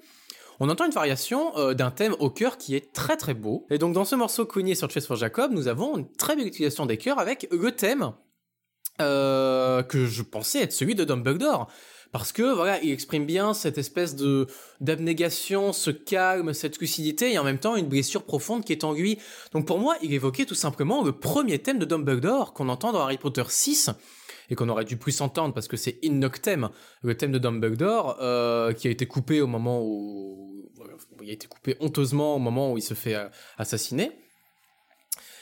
On entend une variation d'un thème au cœur qui est très très beau. Et donc dans ce morceau Queenie Searches for Jacob, nous avons une très belle utilisation des chœurs avec le thème que je pensais être celui de Dumbledore parce que voilà, il exprime bien cette espèce de d'abnégation, ce calme, cette lucidité et en même temps une blessure profonde qui est en. Donc pour moi, il évoquait tout simplement le premier thème de Dumbledore qu'on entend dans Harry Potter 6 et qu'on aurait dû plus entendre parce que c'est In Noctem, le thème de Dumbledore, euh, qui a été coupé au moment où il a été coupé honteusement au moment où il se fait euh, assassiner.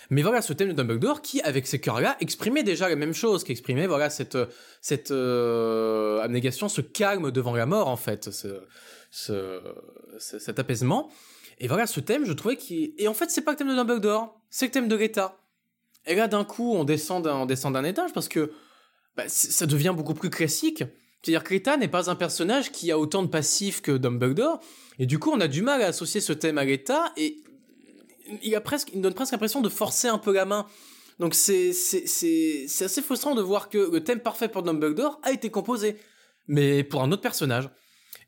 Mais voilà, ce thème de Dumbledore qui, avec ces cœurs-là, exprimait déjà la même chose, qui exprimait voilà cette cette euh, abnégation, ce calme devant la mort en fait, ce, ce, cet apaisement. Et voilà, ce thème, je trouvais qui et en fait, c'est pas le thème de Dumbledore, c'est le thème de l'État. Et là, d'un coup, on descend d'un on descend d'un étage parce que bah, ça devient beaucoup plus classique. C'est-à-dire que l'État n'est pas un personnage qui a autant de passifs que Dumbledore, et du coup, on a du mal à associer ce thème à l'État, et il donne presque l'impression de forcer un peu la main. Donc c'est, assez frustrant de voir que le thème parfait pour Dumbledore a été composé, mais pour un autre personnage.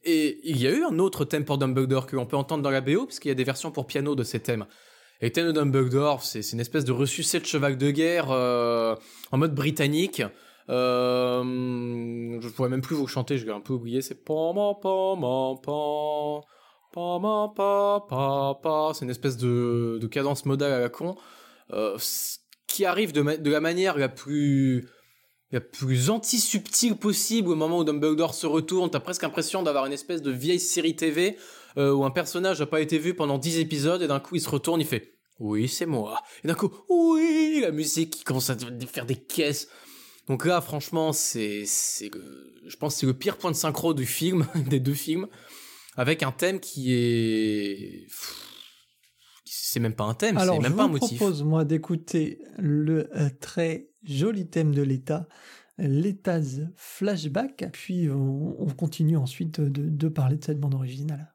Et il y a eu un autre thème pour Dumbledore que l'on peut entendre dans la BO, puisqu'il y a des versions pour piano de ces thèmes. Et thème de Dumbledore, c'est, une espèce de ressuscité de cheval de guerre euh, en mode britannique. Euh, je pourrais même plus vous chanter, je l'ai un peu oublié, c'est pam pam pam pam c'est une espèce de, cadence modale à la con euh, qui arrive de, la manière la plus la plus anti-subtile possible au moment où Dumbledore se retourne. T'as presque l'impression d'avoir une espèce de vieille série TV euh, où un personnage n'a pas été vu pendant 10 épisodes et d'un coup il se retourne, il fait oui c'est moi. Et d'un coup oui la musique qui commence à faire des caisses. Donc là franchement c'est c'est je pense c'est le pire point de synchro du film des deux films avec un thème qui est c'est même pas un thème, c'est même pas un motif. Je propose moi d'écouter le euh, très joli thème de l'État, l'État's flashback, puis on, continue ensuite de parler de cette bande originale.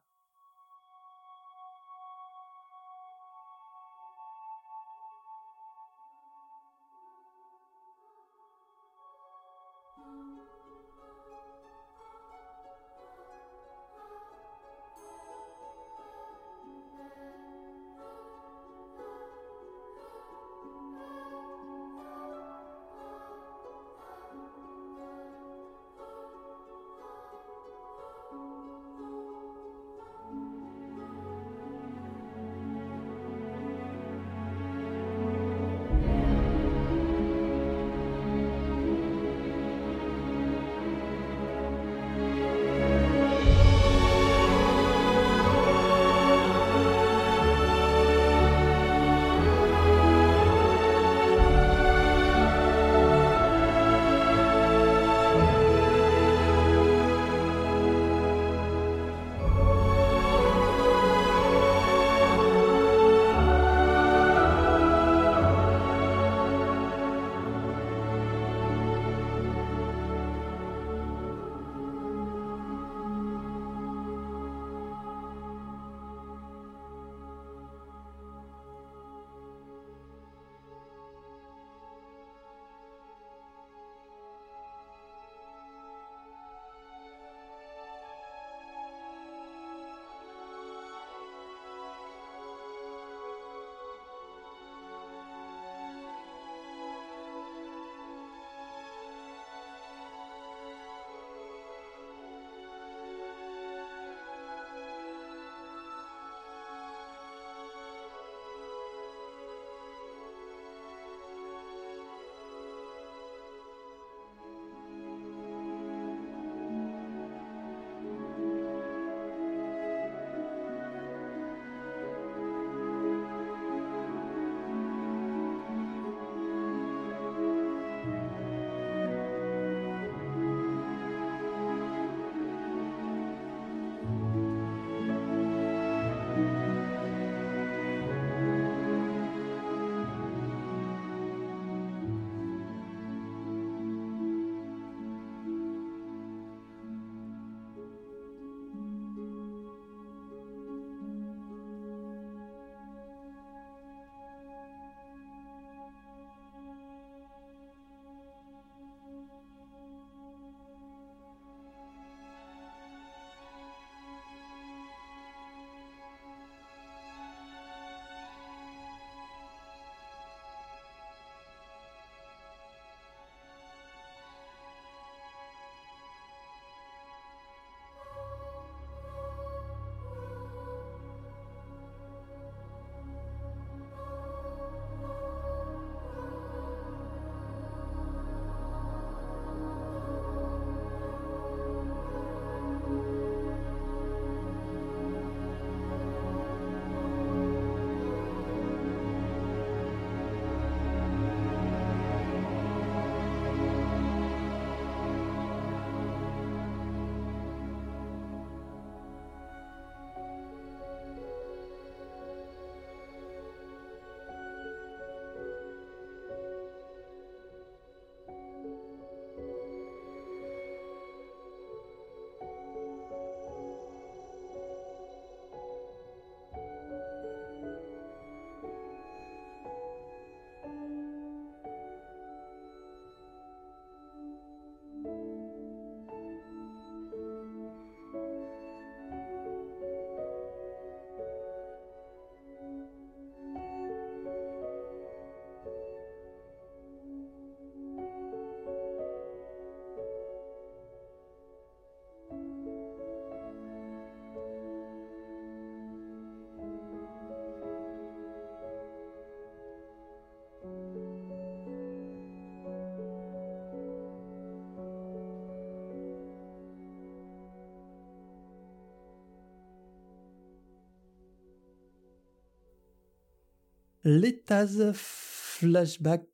L'Etaz Flashback,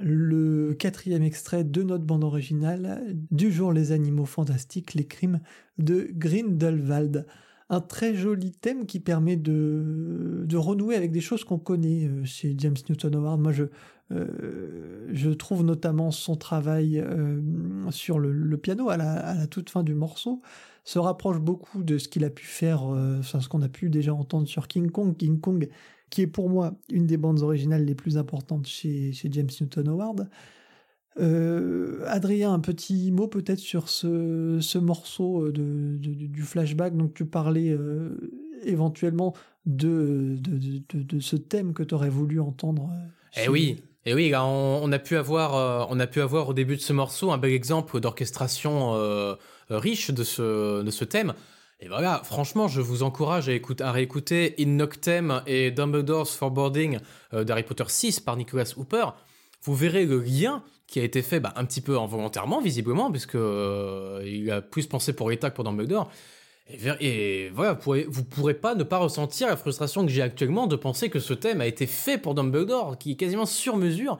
le quatrième extrait de notre bande originale du jour Les Animaux Fantastiques, les crimes de Grindelwald. Un très joli thème qui permet de, renouer avec des choses qu'on connaît euh, chez James Newton Howard. Moi, je, euh, trouve notamment son travail euh, sur le, piano à la, à la, toute fin du morceau se rapproche beaucoup de ce qu'il a pu faire, enfin, ce qu'on a pu déjà entendre sur King Kong. King Kong qui est pour moi une des bandes originales les plus importantes chez, chez James Newton Howard. Euh, Adrien, un petit mot peut-être sur ce, ce morceau euh, de, du flashback. Donc tu parlais euh, éventuellement de, de, de, ce thème que tu aurais voulu entendre. Eh oui, et oui, on, a pu avoir, on a pu avoir au début de ce morceau un bel exemple d'orchestration riche de ce, de ce thème. Et voilà, franchement, je vous encourage à, écouter, à réécouter In Noctem et Dumbledore's Foreboding euh, d'Harry Potter 6 par Nicholas Hooper. Vous verrez le lien qui a été fait bah, un petit peu involontairement, visiblement, puisque euh, il a plus pensé pour Rita que pour Dumbledore. Et, voilà, vous pourrez, vous pourrez pas ne pas ressentir la frustration que j'ai actuellement de penser que ce thème a été fait pour Dumbledore, qui est quasiment sur mesure.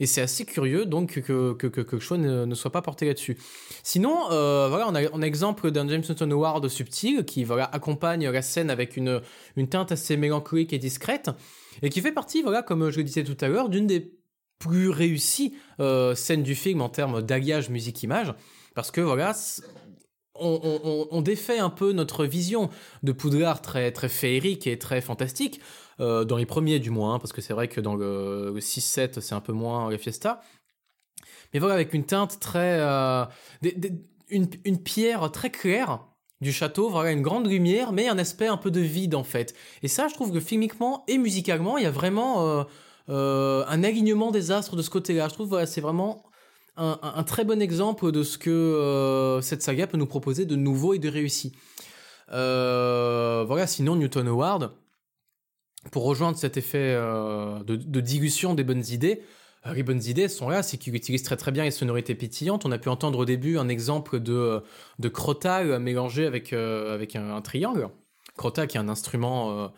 Et c'est assez curieux donc que, que, que, le choix ne, soit pas porté là-dessus. Sinon, euh, voilà, on a un exemple d'un James Newton Howard subtil qui voilà, accompagne la scène avec une, une teinte assez mélancolique et discrète et qui fait partie, voilà, comme je le disais tout à l'heure, d'une des plus réussies euh, scènes du film en termes d'alliage musique-image parce que voilà, on, défait un peu notre vision de Poudlard très, très féerique et très fantastique euh, dans les premiers du moins, hein, parce que c'est vrai que dans le, 6-7, c'est un peu moins la fiesta. Mais voilà, avec une teinte très... Euh, une, une, pierre très claire du château, voilà, une grande lumière, mais un aspect un peu de vide en fait. Et ça, je trouve que filmiquement et musicalement, il y a vraiment euh, un alignement des astres de ce côté-là. Je trouve voilà, c'est vraiment un, très bon exemple de ce que cette saga peut nous proposer de nouveau et de réussi. voilà, sinon Newton Howard, pour rejoindre cet effet euh, de, dilution des bonnes idées, euh, les bonnes idées sont là, c'est qu'il utilise très très bien les sonorités pétillantes. On a pu entendre au début un exemple de, de crotal mélangé avec, euh, avec un, triangle. Crotal qui est un instrument,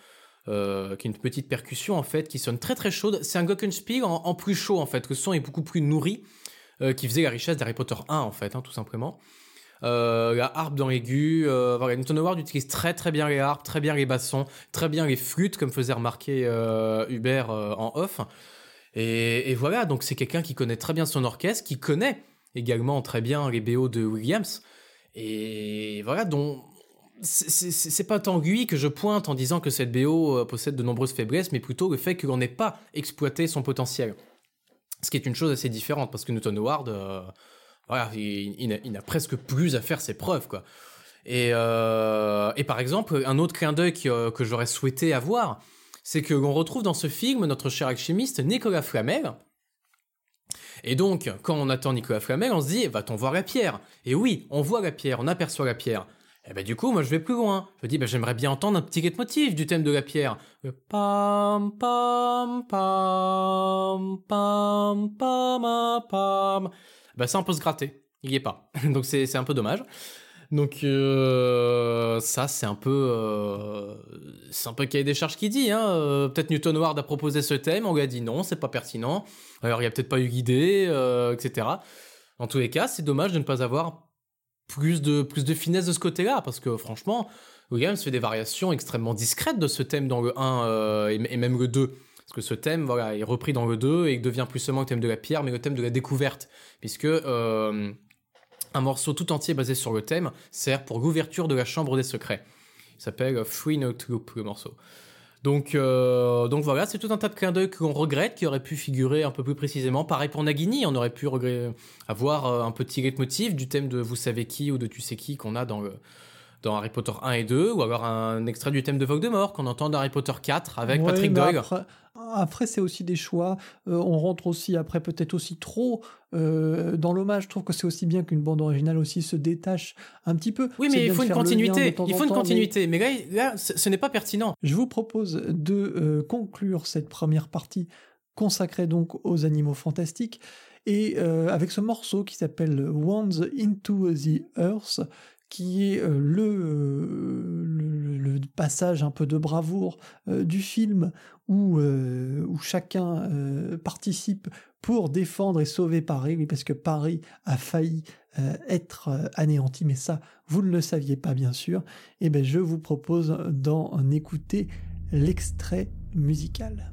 qui est une petite percussion en fait, qui sonne très très chaude. C'est un glockenspiel en, en, plus chaud en fait. Le son est beaucoup plus nourri, qui faisait la richesse d'Harry Potter 1 en fait, hein, tout simplement. Euh, la harpe dans l'aigu. Euh, voilà, Newton Howard utilise très très bien les harpes, très bien les bassons, très bien les flûtes, comme faisait remarquer euh, Hubert en off. Et, voilà, donc c'est quelqu'un qui connaît très bien son orchestre, qui connaît également très bien les BO de Williams. Et voilà, donc c'est pas tant lui que je pointe en disant que cette BO possède de nombreuses faiblesses, mais plutôt le fait que l'on n'ait pas exploité son potentiel. Ce qui est une chose assez différente, parce que Newton Howard, voilà, il, n'a presque plus à faire ses preuves, quoi. Et, euh, par exemple, un autre clin d'œil que, que j'aurais souhaité avoir, c'est que l'on retrouve dans ce film notre cher alchimiste Nicolas Flamel. Et donc, quand on attend Nicolas Flamel, on se dit, va-t-on voir la pierre? Et oui, on voit la pierre, on aperçoit la pierre. Et ben du coup, moi je vais plus loin. Je dis, ben j'aimerais bien entendre un petit motif du thème de la pierre. pam pam pam pam pam pam bah ça on peut se gratter. Il y est pas. Donc c'est un peu dommage. Donc euh, ça c'est un peu euh, c'est un peu cahier des charges qui dit. Hein. Euh, peut-être Newton Ward a proposé ce thème, on lui a dit non, c'est pas pertinent. Alors il y a peut-être pas eu d'idée, etc. En tous les cas, c'est dommage de ne pas avoir plus de plus de finesse de ce côté-là, parce que franchement, Williams fait des variations extrêmement discrètes de ce thème dans le 1 et, même le 2. Parce que ce thème, voilà, est repris dans le 2 et devient plus seulement le thème de la pierre, mais le thème de la découverte. Puisque euh, un morceau tout entier basé sur le thème sert pour l'ouverture de la chambre des secrets. Il s'appelle Free Note Loop, le morceau. Donc, euh, donc voilà, c'est tout un tas de clins d'œil qu'on regrette, qui auraient pu figurer un peu plus précisément. Pareil pour Nagini, on aurait pu avoir euh, un petit leitmotiv du thème de Vous savez qui ou de Tu sais qui qu'on a dans le, dans Harry Potter 1 et 2, ou alors un extrait du thème de Voldemort qu'on entend dans Harry Potter 4 avec Patrick Doyle. Après, c'est aussi des choix. Euh, on rentre aussi après peut-être aussi trop euh, dans l'hommage. Je trouve que c'est aussi bien qu'une bande originale aussi se détache un petit peu. Oui, mais il faut une continuité. Il faut une continuité. Mais, là, ce n'est pas pertinent. Je vous propose de euh, conclure cette première partie consacrée donc aux animaux fantastiques et avec ce morceau qui s'appelle Wands into the Earth qui est le, le, de passages un peu de bravoure du film où, où chacun participe pour défendre et sauver Paris, oui, parce que Paris a failli être anéanti, mais ça, vous ne le saviez pas bien sûr, et eh bien je vous propose d'en écouter l'extrait musical.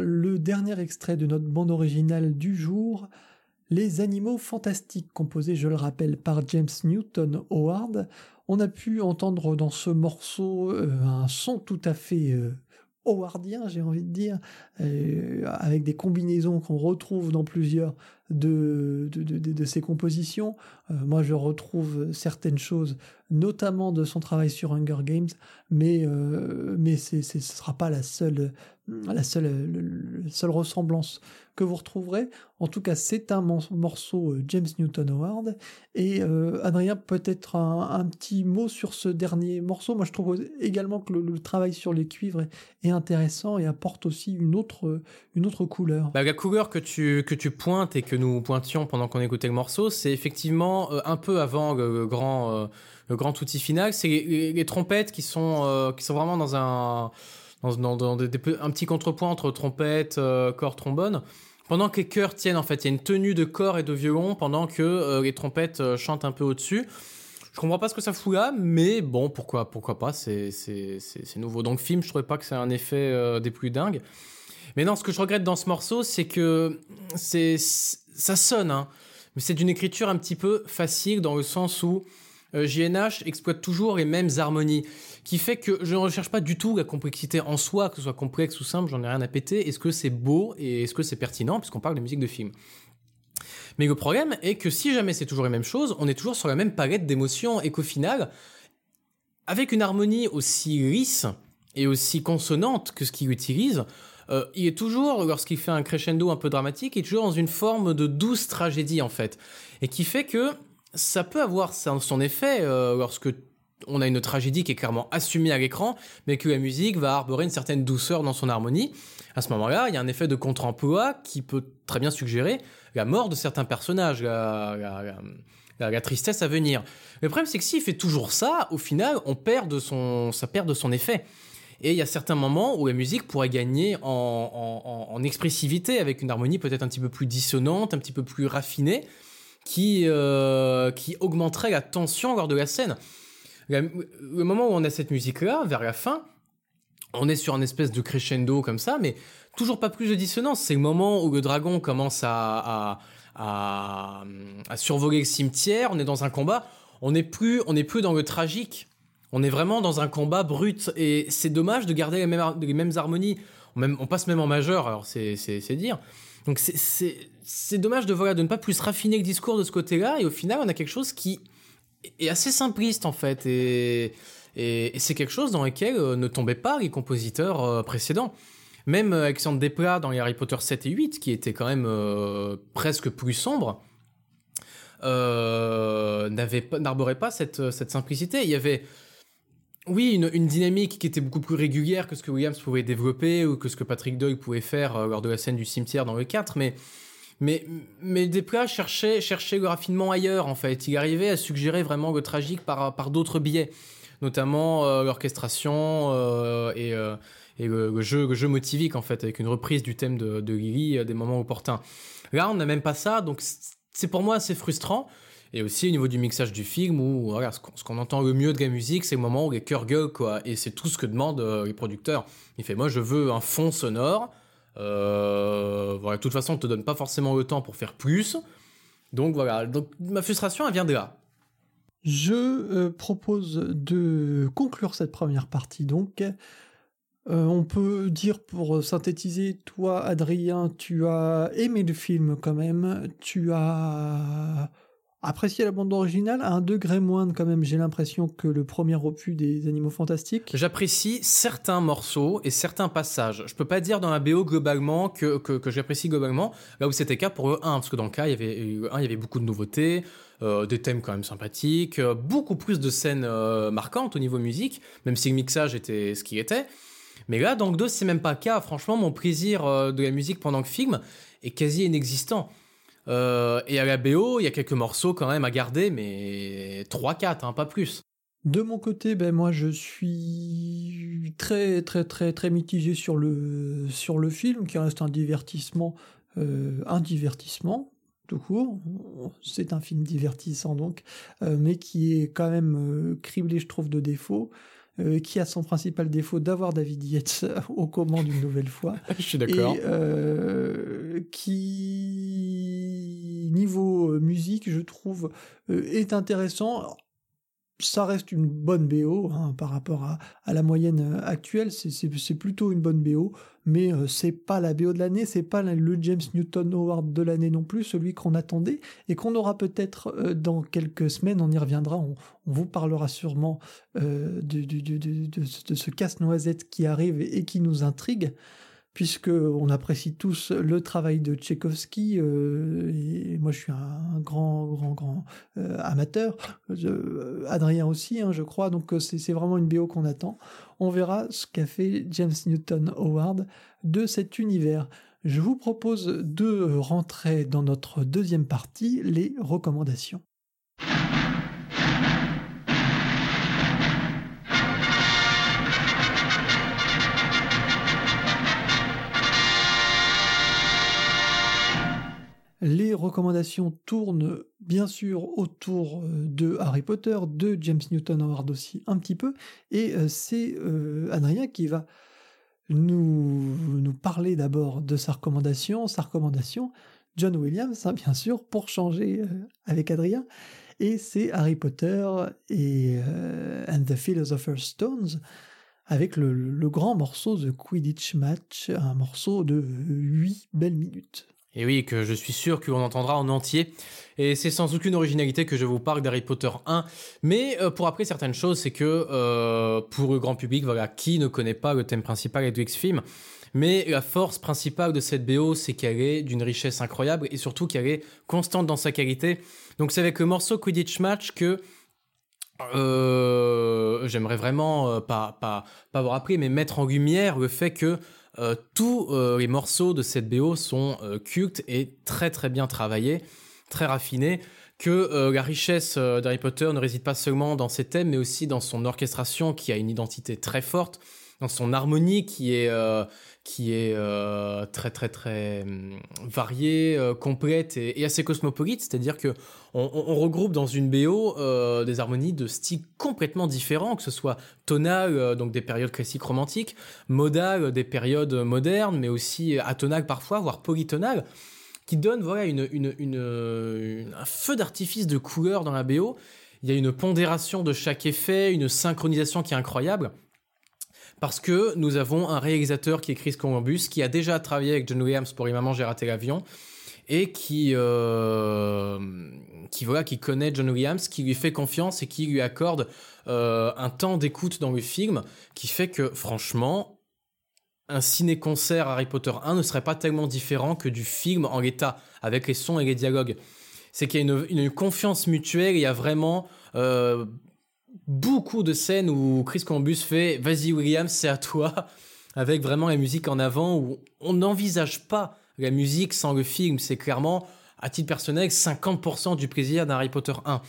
Le dernier extrait de notre bande originale du jour, Les animaux fantastiques, composé, je le rappelle, par James Newton Howard. On a pu entendre dans ce morceau euh, un son tout à fait euh, howardien, j'ai envie de dire, euh, avec des combinaisons qu'on retrouve dans plusieurs de, de, de, de ses compositions. Euh, moi, je retrouve certaines choses, notamment de son travail sur Hunger Games, mais, euh, mais ce sera pas la seule, la seule, la seule ressemblance que vous retrouverez. En tout cas, c'est un morceau euh, James Newton Howard. Et euh, Adrien, peut-être un, petit mot sur ce dernier morceau. Moi, je trouve également que le, travail sur les cuivres est, intéressant et apporte aussi une autre, une autre couleur. Bah, la couleur que tu, que tu pointes et que nous pointions pendant qu'on écoutait le morceau, c'est effectivement euh, un peu avant le, grand, le grand outil final. C'est les, trompettes qui sont, qui sont vraiment dans un dans, un petit contrepoint entre trompette, corps, trombone pendant que les chœurs tiennent en fait. Il y a une tenue de corps et de violon pendant que euh, les trompettes euh, chantent un peu au-dessus. Je comprends pas ce que ça fout là, mais bon, pourquoi, pourquoi pas, c'est, c'est, nouveau. Donc film, je trouvais pas que c'est un effet euh, des plus dingues. Mais non, ce que je regrette dans ce morceau, c'est que c'est, ça sonne, hein, mais c'est d'une écriture un petit peu facile dans le sens où JNH exploite toujours les mêmes harmonies qui fait que je ne recherche pas du tout la complexité en soi, que ce soit complexe ou simple, j'en ai rien à péter. Est-ce que c'est beau et est-ce que c'est pertinent, puisqu'on parle de musique de film? Mais le problème est que si jamais c'est toujours les mêmes choses, on est toujours sur la même palette d'émotions et qu'au final, avec une harmonie aussi lisse et aussi consonante que ce qu'il utilise, euh, il est toujours, lorsqu'il fait un crescendo un peu dramatique, il est toujours dans une forme de douce tragédie en fait. Et qui fait que ça peut avoir son effet euh, lorsque on a une tragédie qui est clairement assumée à l'écran, mais que la musique va arborer une certaine douceur dans son harmonie. À ce moment-là, il y a un effet de contre-emploi qui peut très bien suggérer la mort de certains personnages, la, tristesse à venir. Le problème, c'est que s'il fait toujours ça, au final, on perd de son, ça perd de son effet. Et il y a certains moments où la musique pourrait gagner en, expressivité, avec une harmonie peut-être un petit peu plus dissonante, un petit peu plus raffinée, qui, euh, qui augmenterait la tension lors de la scène le moment où on a cette musique-là, vers la fin, on est sur un espèce de crescendo comme ça, mais toujours pas plus de dissonance. C'est le moment où le dragon commence à, à, survoler le cimetière, on est dans un combat, on n'est plus, plus dans le tragique. On est vraiment dans un combat brut et c'est dommage de garder les mêmes, harmonies. On, passe même en majeur, alors c'est dire. Donc c'est dommage de, de ne pas plus raffiner le discours de ce côté-là et au final on a quelque chose qui est assez simpliste en fait et, et, c'est quelque chose dans lequel euh, ne tombaient pas les compositeurs euh, précédents. Même euh, Alexandre Desplat dans les Harry Potter 7 et 8, qui était quand même presque plus sombre, n'arborait pas cette, cette simplicité. Il y avait, oui, une, dynamique qui était beaucoup plus régulière que ce que Williams pouvait développer ou que ce que Patrick Doyle pouvait faire lors de la scène du cimetière dans le 4, mais mais, mais Desplat cherchait, cherchait le raffinement ailleurs, en fait. Il arrivait à suggérer vraiment le tragique par, par d'autres biais, notamment euh, l'orchestration euh, et, euh, et le, jeu, le jeu motivique, en fait, avec une reprise du thème de, de Lily à des moments opportuns. Là, on n'a même pas ça, donc c'est pour moi assez frustrant. Et aussi au niveau du mixage du film, où voilà, ce qu'on entend le mieux de la musique, c'est le moment où les cœurs gueulent, quoi. Et c'est tout ce que demandent les producteurs. Il fait, moi, je veux un fond sonore euh, voilà, de toute façon, on te donne pas forcément le temps pour faire plus. Donc voilà, donc ma frustration, elle vient de là. Je euh, propose de conclure cette première partie. Donc, euh, on peut dire pour synthétiser, toi, Adrien, tu as aimé le film quand même. Tu as apprécier la bande originale à un degré moindre quand même, j'ai l'impression que le premier opus des Animaux Fantastiques. J'apprécie certains morceaux et certains passages. Je peux pas dire dans la BO globalement que, que, j'apprécie globalement, là où c'était cas pour le 1, parce que dans le cas, il y avait, il y avait beaucoup de nouveautés, euh, des thèmes quand même sympathiques, euh, beaucoup plus de scènes euh, marquantes au niveau musique, même si le mixage était ce qu'il était. Mais là, dans le 2, c'est même pas le cas. Franchement, mon plaisir de la musique pendant le film est quasi inexistant. Euh, et à la BO, il y a quelques morceaux quand même à garder, mais 3-4, hein, pas plus. De mon côté, ben moi je suis très très très très mitigé sur le film qui reste un divertissement euh, un divertissement tout court. C'est un film divertissant donc, euh, mais qui est quand même criblé, je trouve, de défauts. Euh, qui a son principal défaut d'avoir David Yates aux commandes une nouvelle fois. Je suis d'accord. Et euh, qui, niveau euh, musique, je trouve, est intéressant. ça reste une bonne BO hein, par rapport à, la moyenne actuelle. C'est plutôt une bonne BO, mais euh, c'est pas la BO de l'année, c'est pas le James Newton Award de l'année non plus, celui qu'on attendait et qu'on aura peut-être euh, dans quelques semaines. On y reviendra, on, vous parlera sûrement de, de, ce casse-noisette qui arrive et qui nous intrigue puisque on apprécie tous le travail de Tchaïkovski, euh, et moi je suis un, grand, grand, grand euh, amateur, Adrien aussi, hein, je crois, donc euh, c'est vraiment une BO qu'on attend. On verra ce qu'a fait James Newton Howard de cet univers. Je vous propose de rentrer dans notre deuxième partie, les recommandations. Les recommandations tournent bien sûr autour euh, de Harry Potter, de James Newton Howard aussi un petit peu, et euh, c'est euh, Adrien qui va nous, parler d'abord de sa recommandation, sa recommandation, John Williams, hein, bien sûr, pour changer avec Adrien, et c'est Harry Potter et and the Philosopher's Stones, avec le, le, grand morceau The Quidditch Match, un morceau de 8 belles minutes. Et oui, que je suis sûr qu'on entendra en entier. Et c'est sans aucune originalité que je vous parle d'Harry Potter 1. Mais euh, pour après certaines choses, c'est que euh, pour le grand public, voilà, qui ne connaît pas le thème principal de X-Film mais la force principale de cette BO, c'est qu'elle est d'une richesse incroyable et surtout qu'elle est constante dans sa qualité. Donc c'est avec le morceau Quidditch Match que euh, j'aimerais vraiment pas, pas, pas avoir appris, mais mettre en lumière le fait que euh, tous euh, les morceaux de cette BO sont euh, cultes et très très bien travaillés, très raffinés, que la richesse d'Harry Potter ne réside pas seulement dans ses thèmes, mais aussi dans son orchestration qui a une identité très forte, dans son harmonie qui est qui est euh, très hum, variée, euh, complète et, assez cosmopolite, c'est-à-dire que on, regroupe dans une BO euh, des harmonies de styles complètement différents, que ce soit tonal, donc des périodes classiques romantiques, modal, des périodes modernes, mais aussi atonal parfois, voire polytonal, qui donne voilà un feu d'artifice de couleurs dans la BO. Il y a une pondération de chaque effet, une synchronisation qui est incroyable parce que nous avons un réalisateur qui est Chris Columbus, qui a déjà travaillé avec John Williams pour Maman, j'ai raté l'avion, et qui, euh, qui, voilà, qui connaît John Williams, qui lui fait confiance et qui lui accorde euh, un temps d'écoute dans le film, qui fait que, franchement, un ciné-concert Harry Potter 1 ne serait pas tellement différent que du film en l'état, avec les sons et les dialogues. C'est qu'il y a une, confiance mutuelle, il y a vraiment euh, beaucoup de scènes où Chris Columbus fait Vas-y, Williams, c'est à toi, avec vraiment la musique en avant, où on n'envisage pas la musique sans le film. C'est clairement, à titre personnel, 50% du plaisir d'un Harry Potter 1.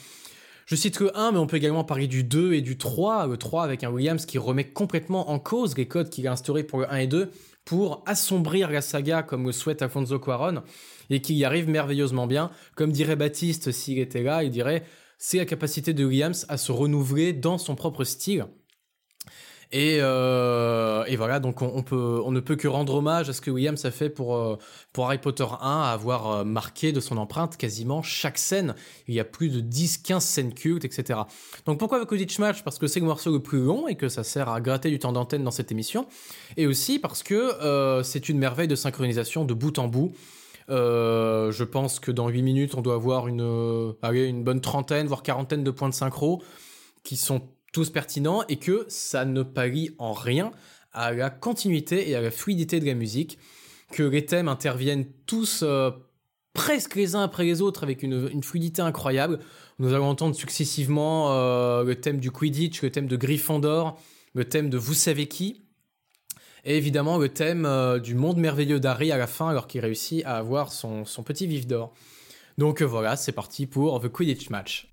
Je cite que 1, mais on peut également parler du 2 et du 3. Le 3 avec un Williams qui remet complètement en cause les codes qu'il a instaurés pour le 1 et 2 pour assombrir la saga comme le souhaite Alfonso Cuaron et qu'il y arrive merveilleusement bien. Comme dirait Baptiste s'il était là, il dirait c'est la capacité de Williams à se renouveler dans son propre style. Et, euh, voilà, donc on, peut, on ne peut que rendre hommage à ce que Williams a fait pour, euh, pour Harry Potter 1, à avoir euh, marqué de son empreinte quasiment chaque scène. Il y a plus de 10-15 scènes cultes, etc. Donc pourquoi le Quidditch Match? Parce que c'est le morceau le plus long et que ça sert à gratter du temps d'antenne dans cette émission. Et aussi parce que c'est une merveille de synchronisation de bout en bout. Euh, je pense que dans 8 minutes, on doit avoir une, euh, une bonne trentaine, voire quarantaine de points de synchro qui sont tous pertinents et que ça ne parie en rien à la continuité et à la fluidité de la musique, que les thèmes interviennent tous euh, presque les uns après les autres avec une, fluidité incroyable. Nous allons entendre successivement le thème du Quidditch, le thème de Gryffondor, le thème de Vous savez qui, et évidemment le thème euh, du monde merveilleux d'Harry à la fin alors qu'il réussit à avoir son, petit vif d'or. Donc euh, voilà, c'est parti pour The Quidditch Match.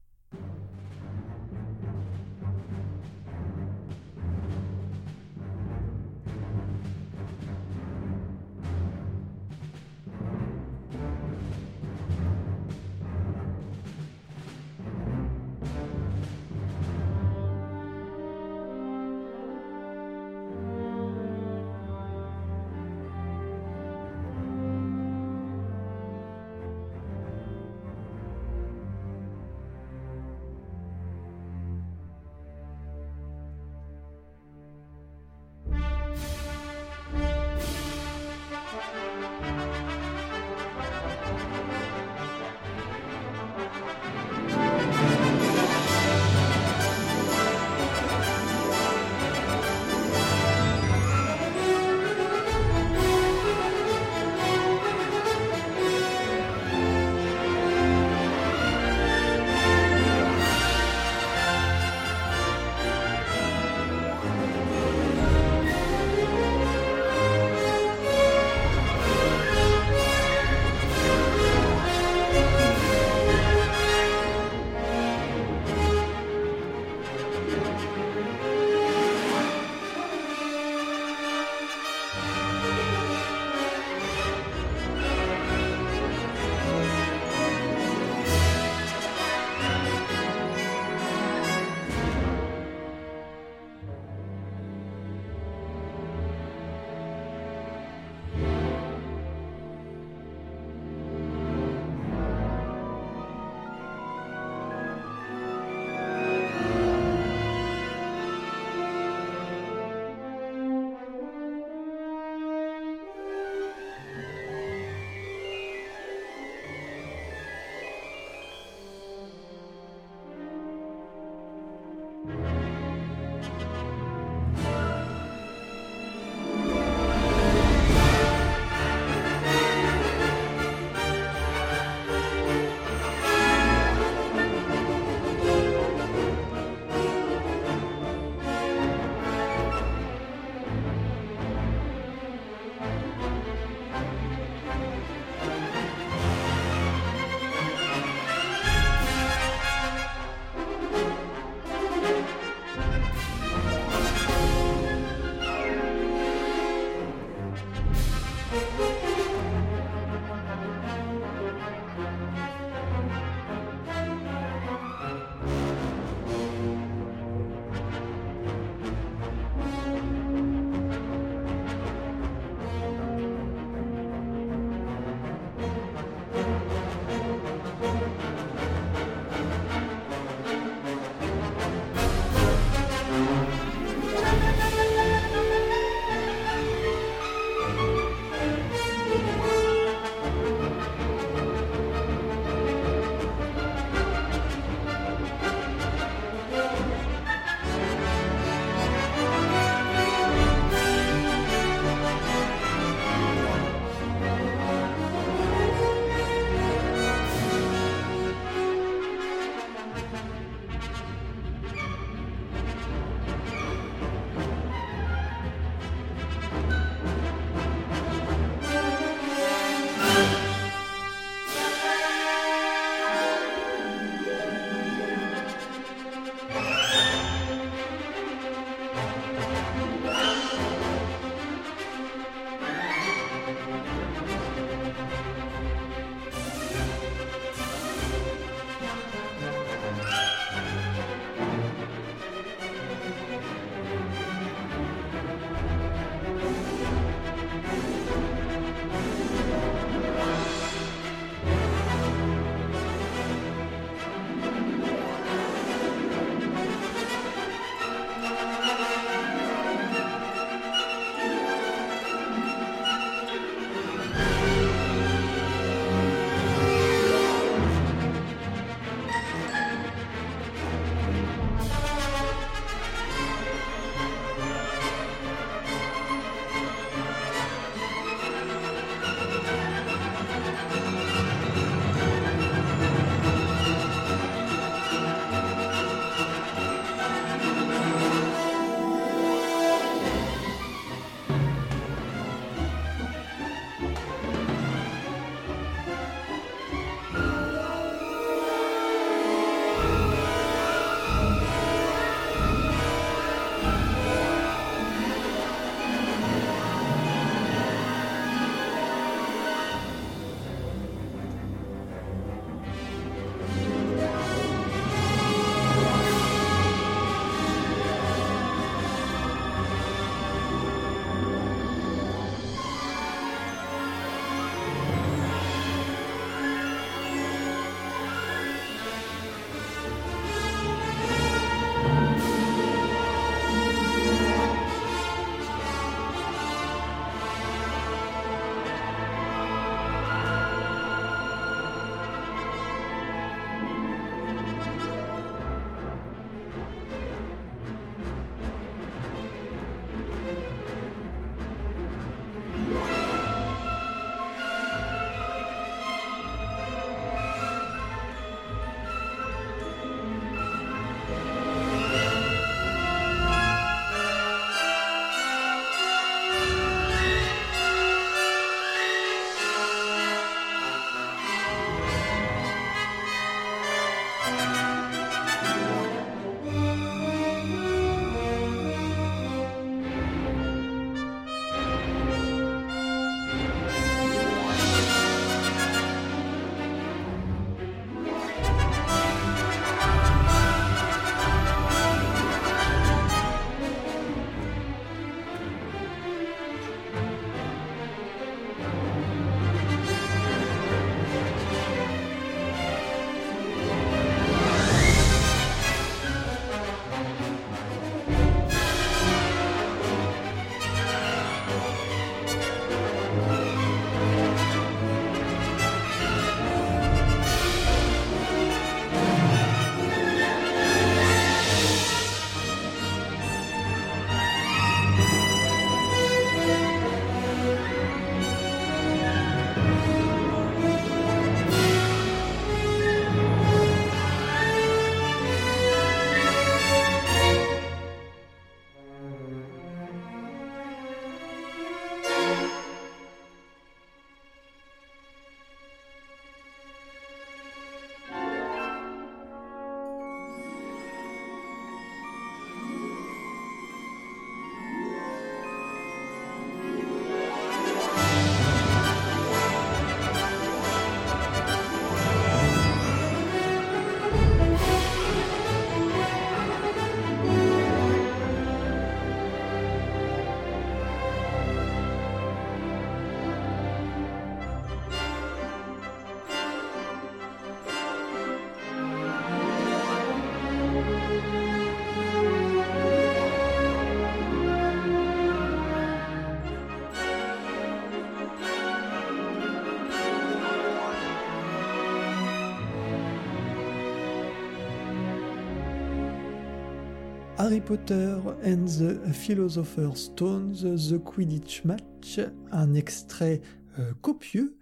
Harry Potter and the Philosopher's Stone, The Quidditch Match, un extrait euh, copieux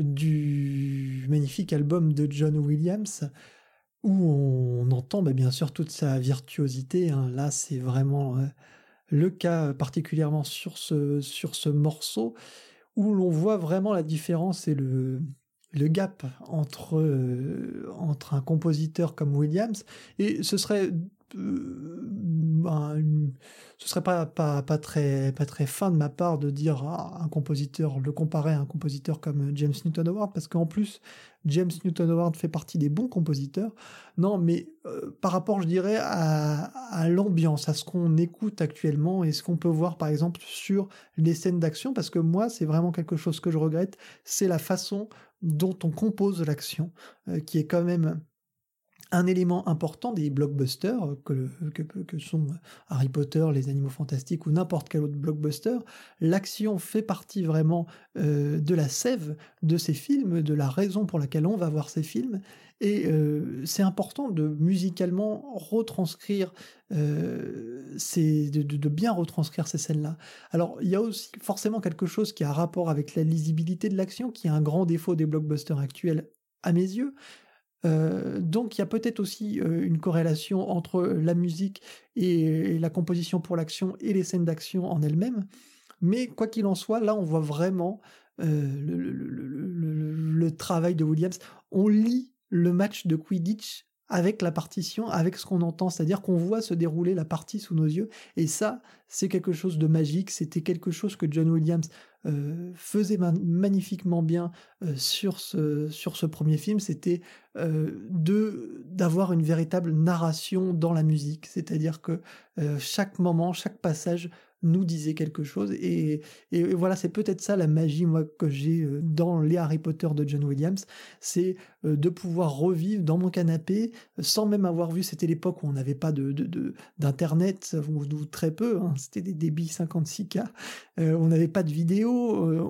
du magnifique album de John Williams où on entend bah, bien sûr toute sa virtuosité. Hein. Là, c'est vraiment euh, le cas particulièrement sur ce, sur ce morceau où l'on voit vraiment la différence et le, le gap entre, euh, entre un compositeur comme Williams et ce serait ben, ce serait pas, pas, pas, très, pas très fin de ma part de dire à un compositeur, le comparer à un compositeur comme James Newton Howard, parce qu'en plus, James Newton Howard fait partie des bons compositeurs. Non, mais euh, par rapport, je dirais, à, à l'ambiance, à ce qu'on écoute actuellement et ce qu'on peut voir, par exemple, sur les scènes d'action, parce que moi, c'est vraiment quelque chose que je regrette, c'est la façon dont on compose l'action, euh, qui est quand même un élément important des blockbusters que, sont Harry Potter, les Animaux Fantastiques ou n'importe quel autre blockbuster, l'action fait partie vraiment euh, de la sève de ces films, de la raison pour laquelle on va voir ces films, et euh, c'est important de musicalement retranscrire euh, ces, de, de, bien retranscrire ces scènes-là. Alors il y a aussi forcément quelque chose qui a rapport avec la lisibilité de l'action, qui est un grand défaut des blockbusters actuels à mes yeux, euh, donc il y a peut-être aussi euh, une corrélation entre la musique et, la composition pour l'action et les scènes d'action en elles-mêmes. Mais quoi qu'il en soit, là on voit vraiment euh, le, travail de Williams. On lit le match de Quidditch avec la partition, avec ce qu'on entend, c'est-à-dire qu'on voit se dérouler la partie sous nos yeux. Et ça, c'est quelque chose de magique. C'était quelque chose que John Williams euh, faisait magnifiquement bien euh, sur, ce, premier film, c'était euh, de d'avoir une véritable narration dans la musique, c'est-à-dire que chaque moment, chaque passage nous disait quelque chose. Et, et, voilà, c'est peut-être ça la magie, moi, que j'ai euh, dans les Harry Potter de John Williams, c'est euh, de pouvoir revivre dans mon canapé, sans même avoir vu, c'était l'époque où on n'avait pas de, d'internet, ou, très peu, hein, c'était des débits 56K, euh, on n'avait pas de vidéo,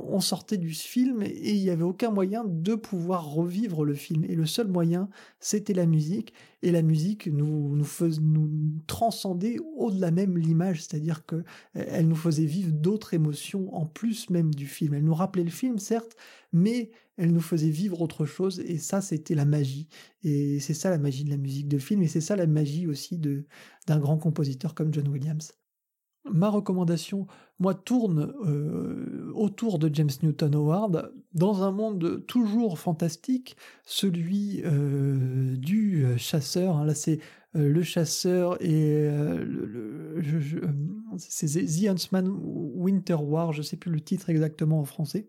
on sortait du film et il n'y avait aucun moyen de pouvoir revivre le film. Et le seul moyen, c'était la musique. Et la musique nous, nous, nous transcendait au-delà même l'image, c'est-à-dire que elle nous faisait vivre d'autres émotions en plus même du film. Elle nous rappelait le film, certes, mais elle nous faisait vivre autre chose, et ça, c'était la magie. Et c'est ça la magie de la musique de film, et c'est ça la magie aussi d'un grand compositeur comme John Williams. Ma recommandation, moi, tourne euh, autour de James Newton Howard dans un monde toujours fantastique, celui euh, du chasseur. Hein. là, c'est euh, le chasseur et le, c'est The Huntsman Winter War, je sais plus le titre exactement en français.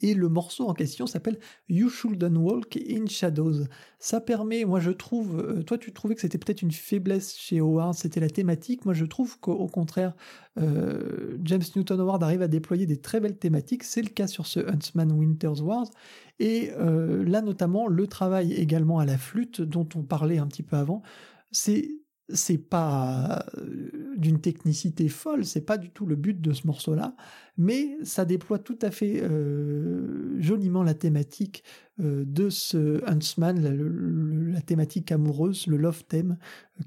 Et le morceau en question s'appelle You Shouldn't Walk in Shadows. Ça permet, moi je trouve, euh, toi tu trouvais que c'était peut-être une faiblesse chez Howard, c'était la thématique. Moi je trouve qu'au contraire, euh, James Newton Howard arrive à déployer des très belles thématiques. C'est le cas sur ce Huntsman Winter's Wars. Et euh, là notamment, le travail également à la flûte dont on parlait un petit peu avant, c'est c'est pas euh, d'une technicité folle, c'est pas du tout le but de ce morceau-là, mais ça déploie tout à fait euh, joliment la thématique euh, de ce Huntsman, la, thématique amoureuse, le love theme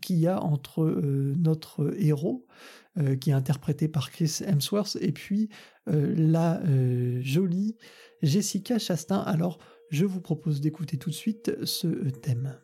qu'il y a entre notre héros, qui est interprété par Chris Hemsworth, et puis la jolie Jessica Chastain. Alors, je vous propose d'écouter tout de suite ce thème.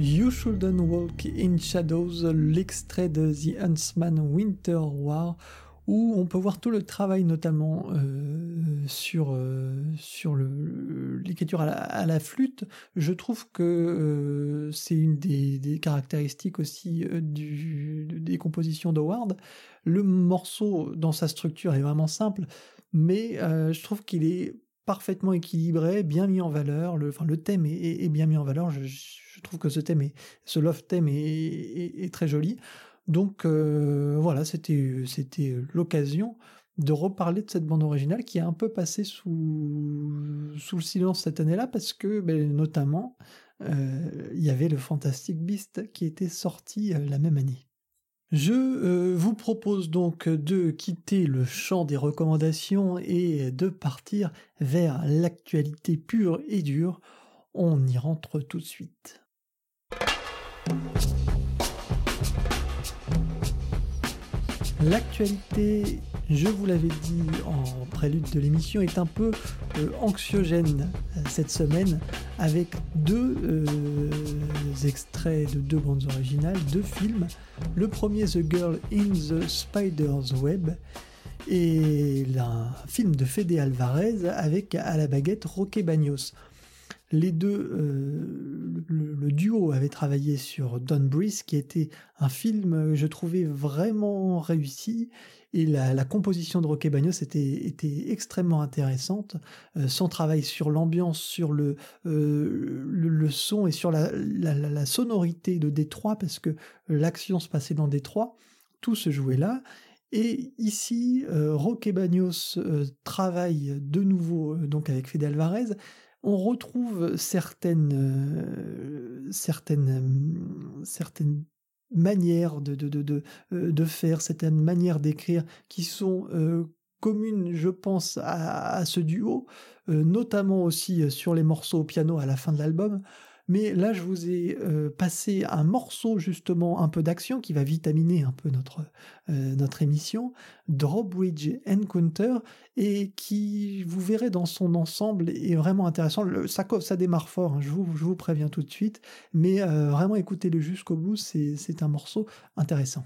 You Shouldn't Walk in Shadows, l'extrait de The Huntsman Winter War, où on peut voir tout le travail notamment euh, sur, euh, l'écriture à, la flûte. Je trouve que euh, c'est une des, caractéristiques aussi des compositions d'Howard. Le morceau dans sa structure est vraiment simple, mais je trouve qu'il est parfaitement équilibré, bien mis en valeur. Le, thème est, bien mis en valeur. Je, trouve que ce thème, ce love theme est, très joli. Donc euh, voilà, c'était l'occasion de reparler de cette bande originale qui a un peu passé sous, sous le silence cette année-là parce que ben, notamment euh, il y avait le Fantastic Beast qui était sorti euh, la même année. Je euh, vous propose donc de quitter le champ des recommandations et de partir vers l'actualité pure et dure. On y rentre tout de suite. L'actualité, je vous l'avais dit en prélude de l'émission, est un peu euh, anxiogène euh, cette semaine avec deux euh, extraits de deux bandes originales, deux films. Le premier, The Girl in the Spider's Web, et un film de Fede Alvarez avec à la baguette Roque Bagnos. Les deux, le, duo avait travaillé sur Don Breeze, qui était un film que je trouvais vraiment réussi. Et la, composition de Roque Bagnos était, extrêmement intéressante. Euh, son travail sur l'ambiance, sur le, euh, son et sur la, sonorité de Détroit, parce que l'action se passait dans Détroit, tout se jouait là. Et ici, Roque Bagnos travaille de nouveau donc avec Fede Alvarez on retrouve certaines, euh, certaines, certaines manières de, de, de, euh, de, faire, certaines manières d'écrire qui sont euh, communes, je pense, à ce duo, notamment aussi sur les morceaux au piano à la fin de l'album. Mais là, je vous ai euh, passé un morceau justement un peu d'action qui va vitaminer un peu notre, euh, notre émission, Drawbridge Encounter, et qui, vous verrez dans son ensemble, est vraiment intéressant. Le, ça, ça démarre fort, hein, je, vous, je vous préviens tout de suite, mais euh, vraiment écoutez-le jusqu'au bout, c'est un morceau intéressant.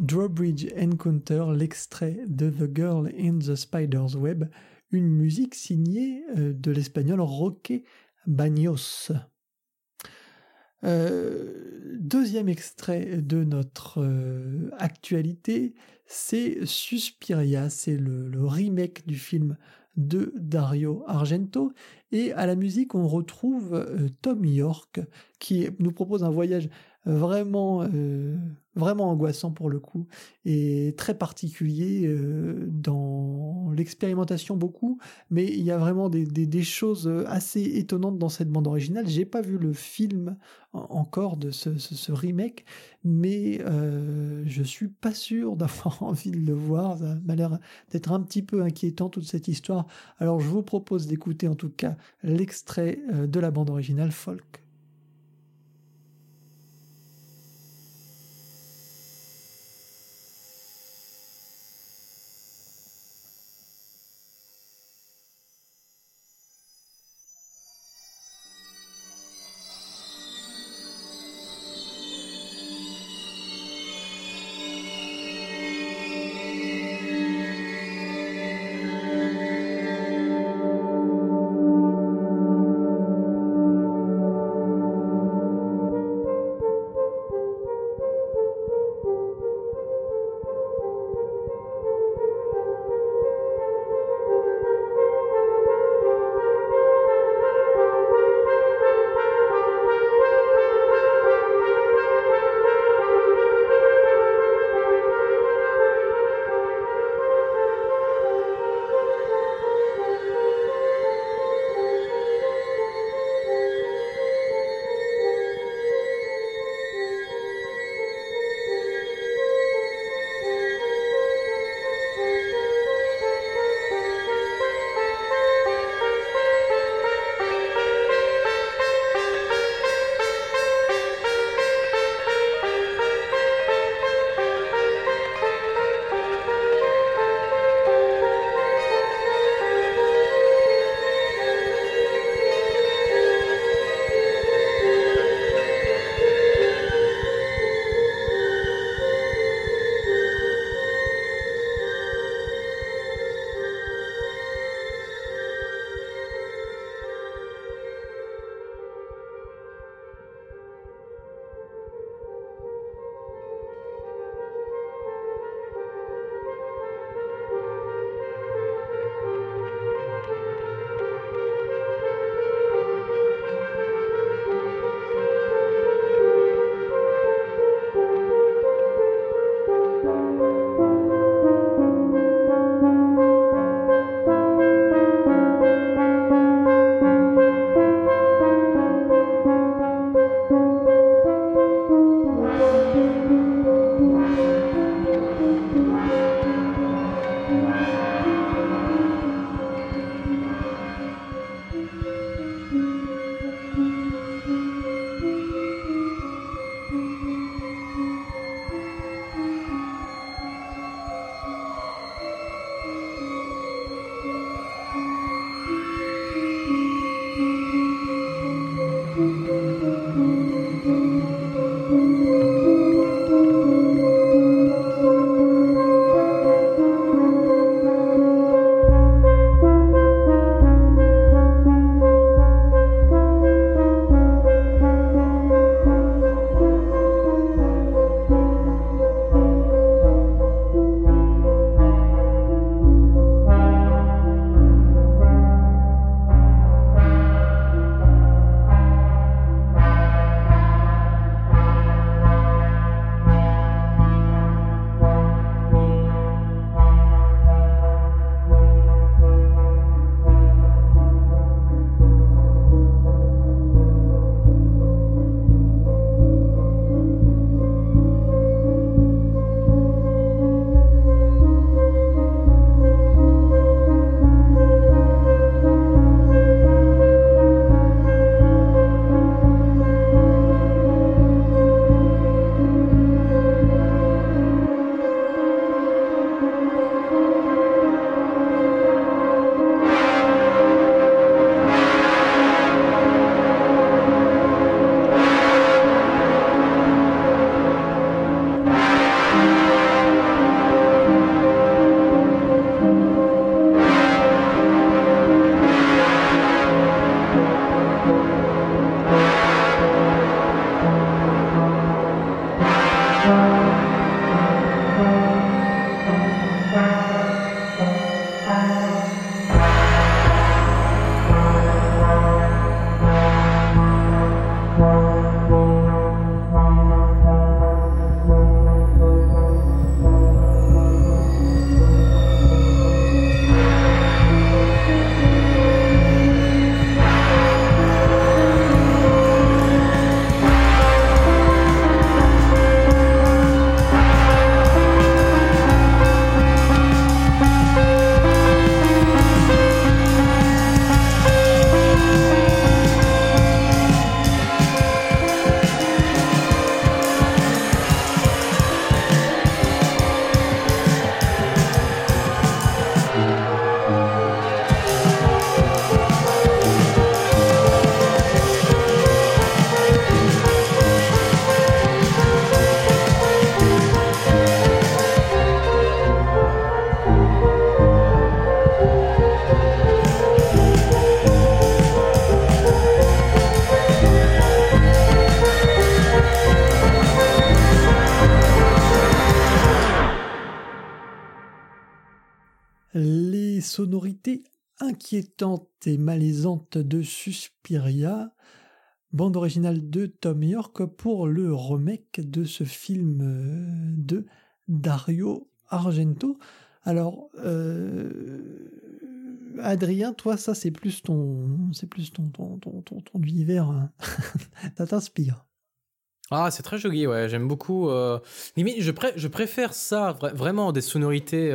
Drawbridge Encounter, l'extrait de The Girl in the Spider's Web, une musique signée euh, de l'espagnol Roque Baños. Euh, deuxième extrait de notre euh, actualité, c'est Suspiria, c'est le, le, remake du film de Dario Argento. Et à la musique, on retrouve Tom York qui nous propose un voyage vraiment, euh, vraiment angoissant pour le coup, et très particulier euh, dans l'expérimentation beaucoup, mais il y a vraiment des, choses assez étonnantes dans cette bande originale. J'ai pas vu le film encore de ce, remake, mais euh, je suis pas sûr d'avoir envie de le voir. Ça m'a l'air d'être un petit peu inquiétant toute cette histoire. Alors je vous propose d'écouter en tout cas l'extrait de la bande originale folk. Et malaisante de Suspiria, bande originale de Tom York pour le remake de ce film euh, de Dario Argento. Alors, euh, Adrien, toi, ça c'est plus ton, c'est plus ton, ton, ton, ton, univers, hein. ça t'inspire? Ah, c'est très joli, ouais, j'aime beaucoup. Euh, limite, je, je préfère ça, vraiment, des sonorités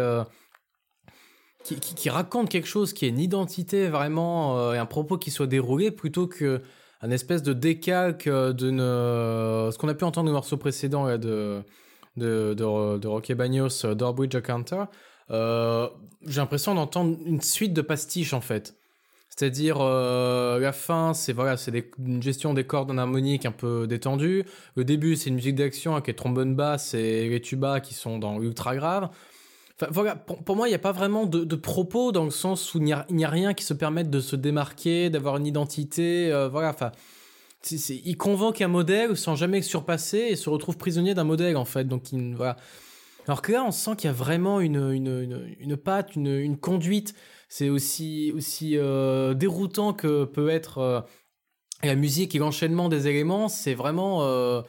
qui, raconte quelque chose qui est une identité vraiment euh, et un propos qui soit déroulé plutôt que un espèce de décalque euh, de ce qu'on a pu entendre le morceau précédent de, de, de, de Rocky Bagnos, euh, Doorbridge Counter. J'ai l'impression d'entendre une suite de pastiches en fait. C'est-à-dire la fin, c'est voilà, c'est une gestion des cordes en harmonique un peu détendue. Le début, c'est une musique d'action avec les trombones basses et les tubas qui sont dans ultra grave voilà, pour, moi, il n'y a pas vraiment de, propos dans le sens où il n'y a, rien qui se permette de se démarquer, d'avoir une identité. Euh, voilà, enfin, il convoque un modèle sans jamais surpasser et se retrouve prisonnier d'un modèle en fait. Donc, il, voilà. Alors que là, on sent qu'il y a vraiment une, une, une, patte, une, conduite. C'est aussi, aussi euh, déroutant que peut être euh, la musique et l'enchaînement des éléments. C'est vraiment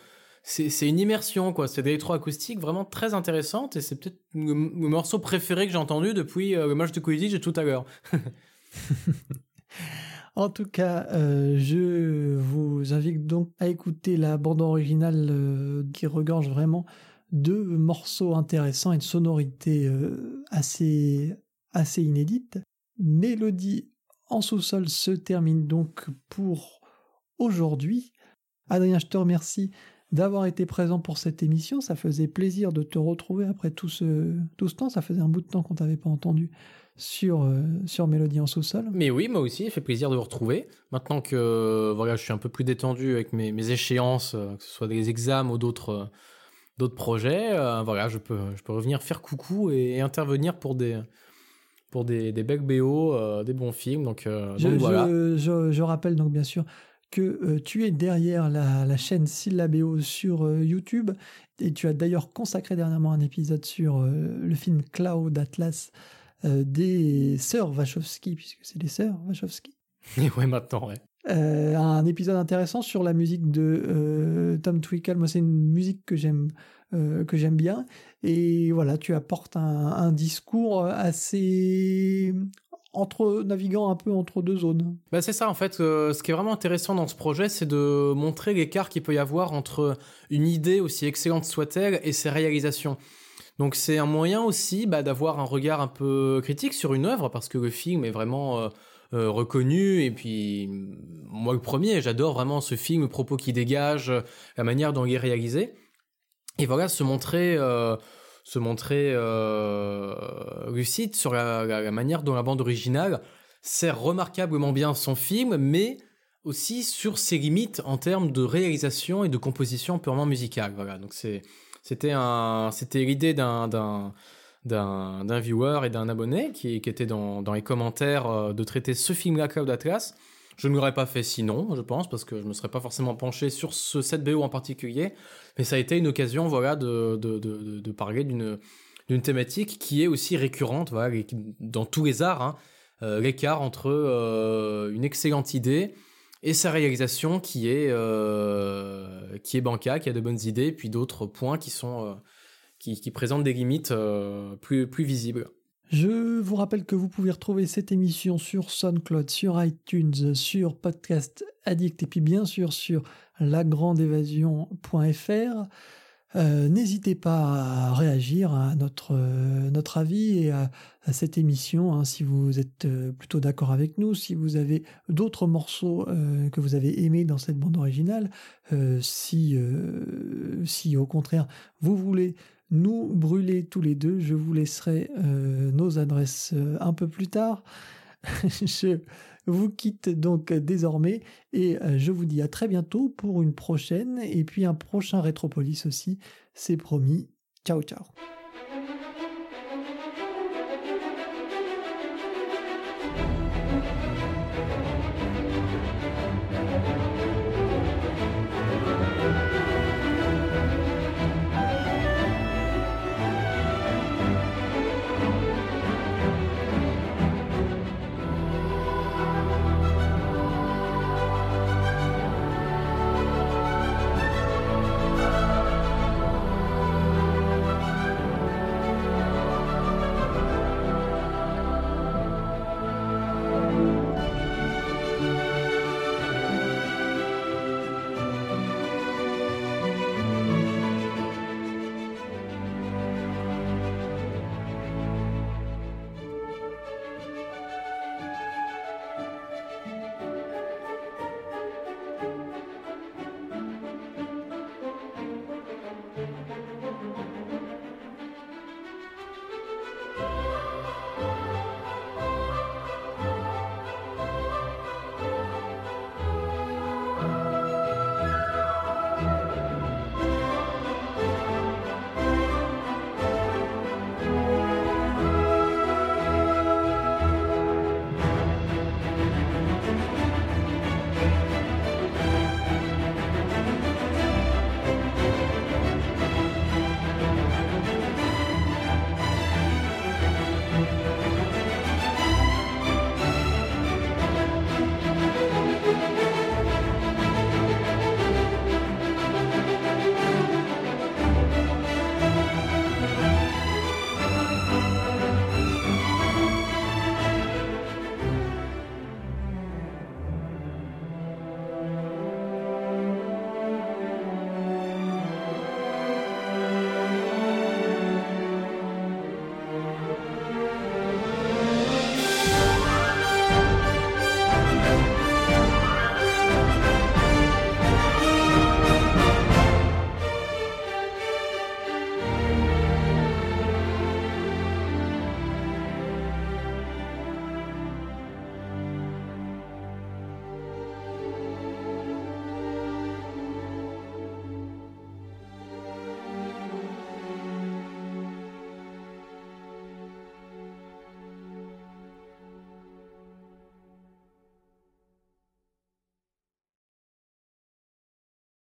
c'est une immersion, quoi. C'est des acoustique vraiment très intéressante et c'est peut-être le, morceau préféré que j'ai entendu depuis euh, le match de Quidditch tout à l'heure. en tout cas, euh, je vous invite donc à écouter la bande originale euh, qui regorge vraiment de morceaux intéressants et de sonorités assez, assez inédites. Mélodie en sous-sol se termine donc pour aujourd'hui. Adrien, je te remercie d'avoir été présent pour cette émission. Ça faisait plaisir de te retrouver après tout ce, tout ce temps. Ça faisait un bout de temps qu'on t'avait pas entendu sur, euh, sur Mélodie en sous-sol. Mais oui, moi aussi, il fait plaisir de vous retrouver. Maintenant que voilà, je suis un peu plus détendu avec mes, mes échéances, euh, que ce soit des examens ou d'autres euh, d'autres projets, voilà, je peux, je peux revenir faire coucou et, intervenir pour des pour des, des becs BO, des bons films. Donc, donc voilà. je, je, rappelle donc bien sûr que euh, tu es derrière la, chaîne Syllabéo sur euh, YouTube et tu as d'ailleurs consacré dernièrement un épisode sur euh, le film Cloud Atlas des sœurs Wachowski, puisque c'est des sœurs Wachowski. ouais, maintenant, ouais. un épisode intéressant sur la musique de Tom Twickle. Moi, c'est une musique que j'aime que j'aime bien. Et voilà, tu apportes un, un discours assez entre naviguant un peu entre deux zones. Bah c'est ça en fait. Euh, ce qui est vraiment intéressant dans ce projet, c'est de montrer l'écart qu'il peut y avoir entre une idée aussi excellente soit-elle et ses réalisations. Donc c'est un moyen aussi bah, d'avoir un regard un peu critique sur une œuvre parce que le film est vraiment euh, euh, reconnu et puis moi le premier, j'adore vraiment ce film, le propos qui dégage, la manière dont il est réalisé. Et voilà, se montrer se montrer euh, lucide sur la, manière dont la bande originale sert remarquablement bien son film, mais aussi sur ses limites en termes de réalisation et de composition purement musicale. Donc c'était l'idée d'un, viewer et d'un abonné qui, qui était dans, dans les commentaires euh, de traiter ce film-là, Cloud Atlas. Je ne l'aurais pas fait sinon, je pense, parce que je ne me serais pas forcément penché sur ce set BO en particulier. Mais ça a été une occasion, voilà, de, de, de, parler d'une thématique qui est aussi récurrente voilà, dans tous les arts. Hein. Euh, l'écart entre euh, une excellente idée et sa réalisation qui est, euh, qui est banca, qui a de bonnes idées, puis d'autres points qui, sont, qui, qui, présentent des limites plus, plus visibles. Je vous rappelle que vous pouvez retrouver cette émission sur SoundCloud, sur iTunes, sur Podcast Addict et puis bien sûr sur lagrandeévasion.fr. Euh, n'hésitez pas à réagir à notre, euh, avis et à, cette émission hein, si vous êtes euh, plutôt d'accord avec nous, si vous avez d'autres morceaux que vous avez aimés dans cette bande originale, si au contraire vous voulez nous brûler tous les deux, je vous laisserai nos adresses un peu plus tard. je vous quitte donc désormais et euh, je vous dis à très bientôt pour une prochaine et puis un prochain Rétropolis aussi, c'est promis. Ciao ciao